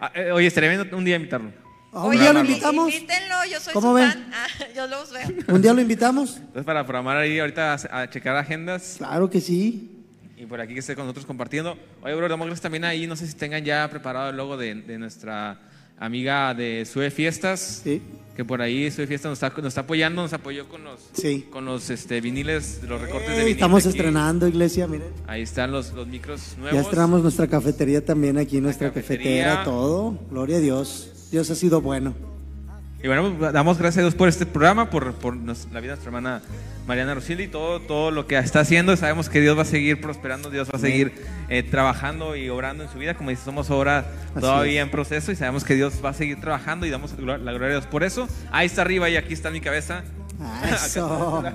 Ah, eh, oye, estaría bien un día invitarlo. ¿Un día lo invitamos? Invítenlo, yo soy ¿Cómo su ven? fan. Ah, yo los veo. ¿Un día lo invitamos? Entonces, para programar ahí ahorita a, checar agendas. Claro que sí. Y por aquí que esté con nosotros compartiendo. Oye, bro, damos gracias también ahí. No sé si tengan ya preparado el logo de, de nuestra amiga de Sue Fiestas. Sí que por ahí Soy Fiesta nos está, nos está apoyando, nos apoyó con los, con los este, viniles, los recortes de vinil. Estamos estrenando, iglesia, miren. Ahí están los, los micros nuevos. Ya estrenamos nuestra cafetería también aquí, nuestra cafetera, todo. Gloria a Dios. Dios ha sido bueno. Y bueno, pues, damos gracias a Dios por este programa, por, por la vida de nuestra hermana Mariana Rosilli, todo, todo lo que está haciendo. Sabemos que Dios va a seguir prosperando, Dios va a seguir eh, trabajando y obrando en su vida. Como dice, somos obra todavía en proceso y sabemos que Dios va a seguir trabajando y damos la gloria a Dios por eso. Ahí está arriba y aquí está mi cabeza. Eso. [laughs]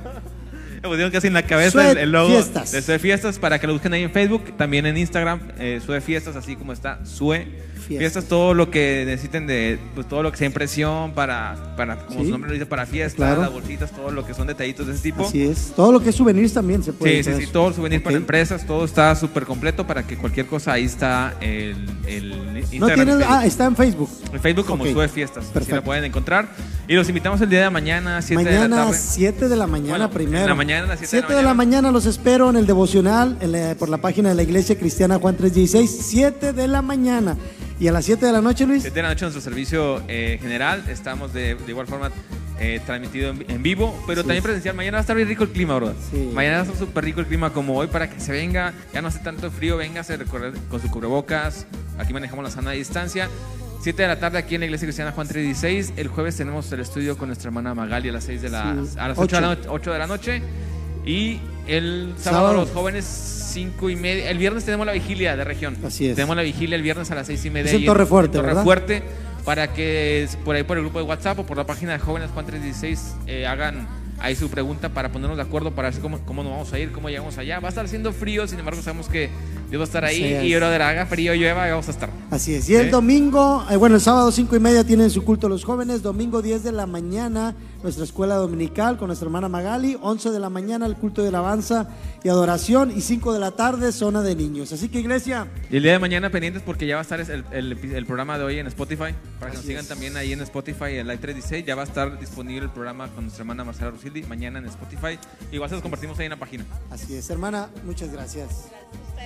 pusieron casi en la cabeza el, logo de Sue Fiestas para que lo busquen ahí en Facebook, también en Instagram, eh, Sue Fiestas, así como está Sue Fiestas. todo lo que necesiten de, pues todo lo que sea impresión para, para como su nombre lo dice, para fiestas, las bolsitas, todo lo que son detallitos de ese tipo. Así es. Todo lo que es souvenirs también se puede. Sí, sí, sí, todo souvenir para empresas, todo está súper completo para que cualquier cosa ahí está el, el Instagram. ah, está en Facebook. En Facebook como Sue Fiestas, así la pueden encontrar. Y los invitamos el día de mañana, 7 de la tarde. 7 de la mañana primero. En la mañana, 7 de, la, mañana. los espero en el devocional por la página de la Iglesia Cristiana Juan 316, 7 de la mañana. ¿Y a las 7 de la noche, Luis? 7 de la noche nuestro servicio eh, general. Estamos de, de igual forma eh, transmitido en, vivo, pero también presencial. Mañana va a estar bien rico el clima, bro. Mañana va a estar súper rico el clima como hoy para que se venga, ya no hace tanto frío, venga a recorrer con su cubrebocas. Aquí manejamos la sana distancia. 7 de la tarde aquí en la iglesia cristiana Juan 316. El jueves tenemos el estudio con nuestra hermana Magali a las 6 de la, a las 8, De la 8 de la noche. Y el sábado, los jóvenes cinco y media. El viernes tenemos la vigilia de región. Así es. Tenemos la vigilia el viernes a las seis y media. Es en Torre Fuerte, Torre Fuerte, para que por ahí por el grupo de WhatsApp o por la página de Jóvenes Juan 316 eh, hagan ahí su pregunta para ponernos de acuerdo para ver cómo, cómo nos vamos a ir, cómo llegamos allá. Va a estar haciendo frío, sin embargo sabemos que Dios va a estar ahí Así es. y brother, haga frío, llueva, vamos a estar. Así es. Y el Sí. domingo, eh, bueno, el sábado cinco y media tienen su culto los jóvenes. Domingo 10 de la mañana, nuestra escuela dominical con nuestra hermana Magali. 11 de la mañana, el culto de alabanza y adoración. Y 5 de la tarde, zona de niños. Así que, iglesia, Y el día de mañana pendientes porque ya va a estar el, el, el programa de hoy en Spotify. Para que nos sigan es. también ahí en Spotify, en Live 316. Ya va a estar disponible el programa con nuestra hermana Marcela Rusildi mañana en Spotify. Igual se los compartimos ahí en la página. así es. Hermana, muchas gracias.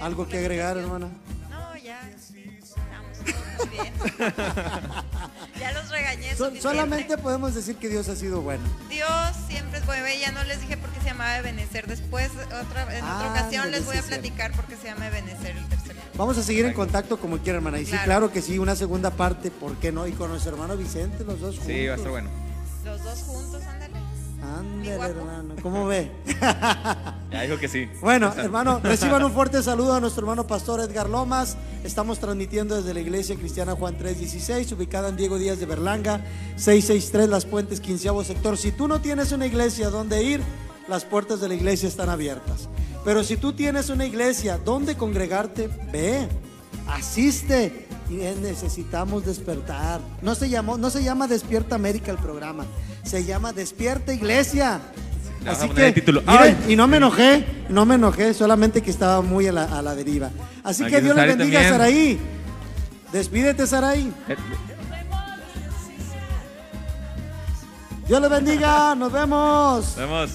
¿Algo que agregar, hermana? No, ya. Estamos muy bien. [laughs] ya los regañé. So- solamente podemos decir que Dios ha sido bueno. Dios siempre es bueno. Ya no les dije por qué se llamaba Ebenezer. Después, otra, en Ah, otra ocasión, ándale, les voy a platicar por qué se llama Ebenezer el tercer libro. Vamos a seguir en contacto como quiera, hermana. Y sí, Claro. que sí, una segunda parte, ¿por qué no? Y con nuestro hermano Vicente, los dos juntos. Sí, va a estar bueno. Los dos juntos. Ándale, hermano. ¿Cómo ve? Ya dijo que sí. Bueno, [laughs] hermano, reciban un fuerte saludo a nuestro hermano pastor Edgar Lomas. Estamos transmitiendo desde la iglesia cristiana Juan 316, ubicada en Diego Díaz de Berlanga, 663 Las Puentes, quinceavo sector. Si tú no tienes una iglesia donde ir, las puertas de la iglesia están abiertas. Pero si tú tienes una iglesia donde congregarte, ve, asiste. Y necesitamos despertar. No se llamó, no se llama Despierta América el programa, se llama Despierta Iglesia. Así que, el título. y no me enojé, no me enojé, solamente que estaba muy a la, a la deriva. Así Aquí que Dios les bendiga, también. Saraí. Despídete, Saraí. Eh, Dios les bendiga, nos vemos. Nos vemos.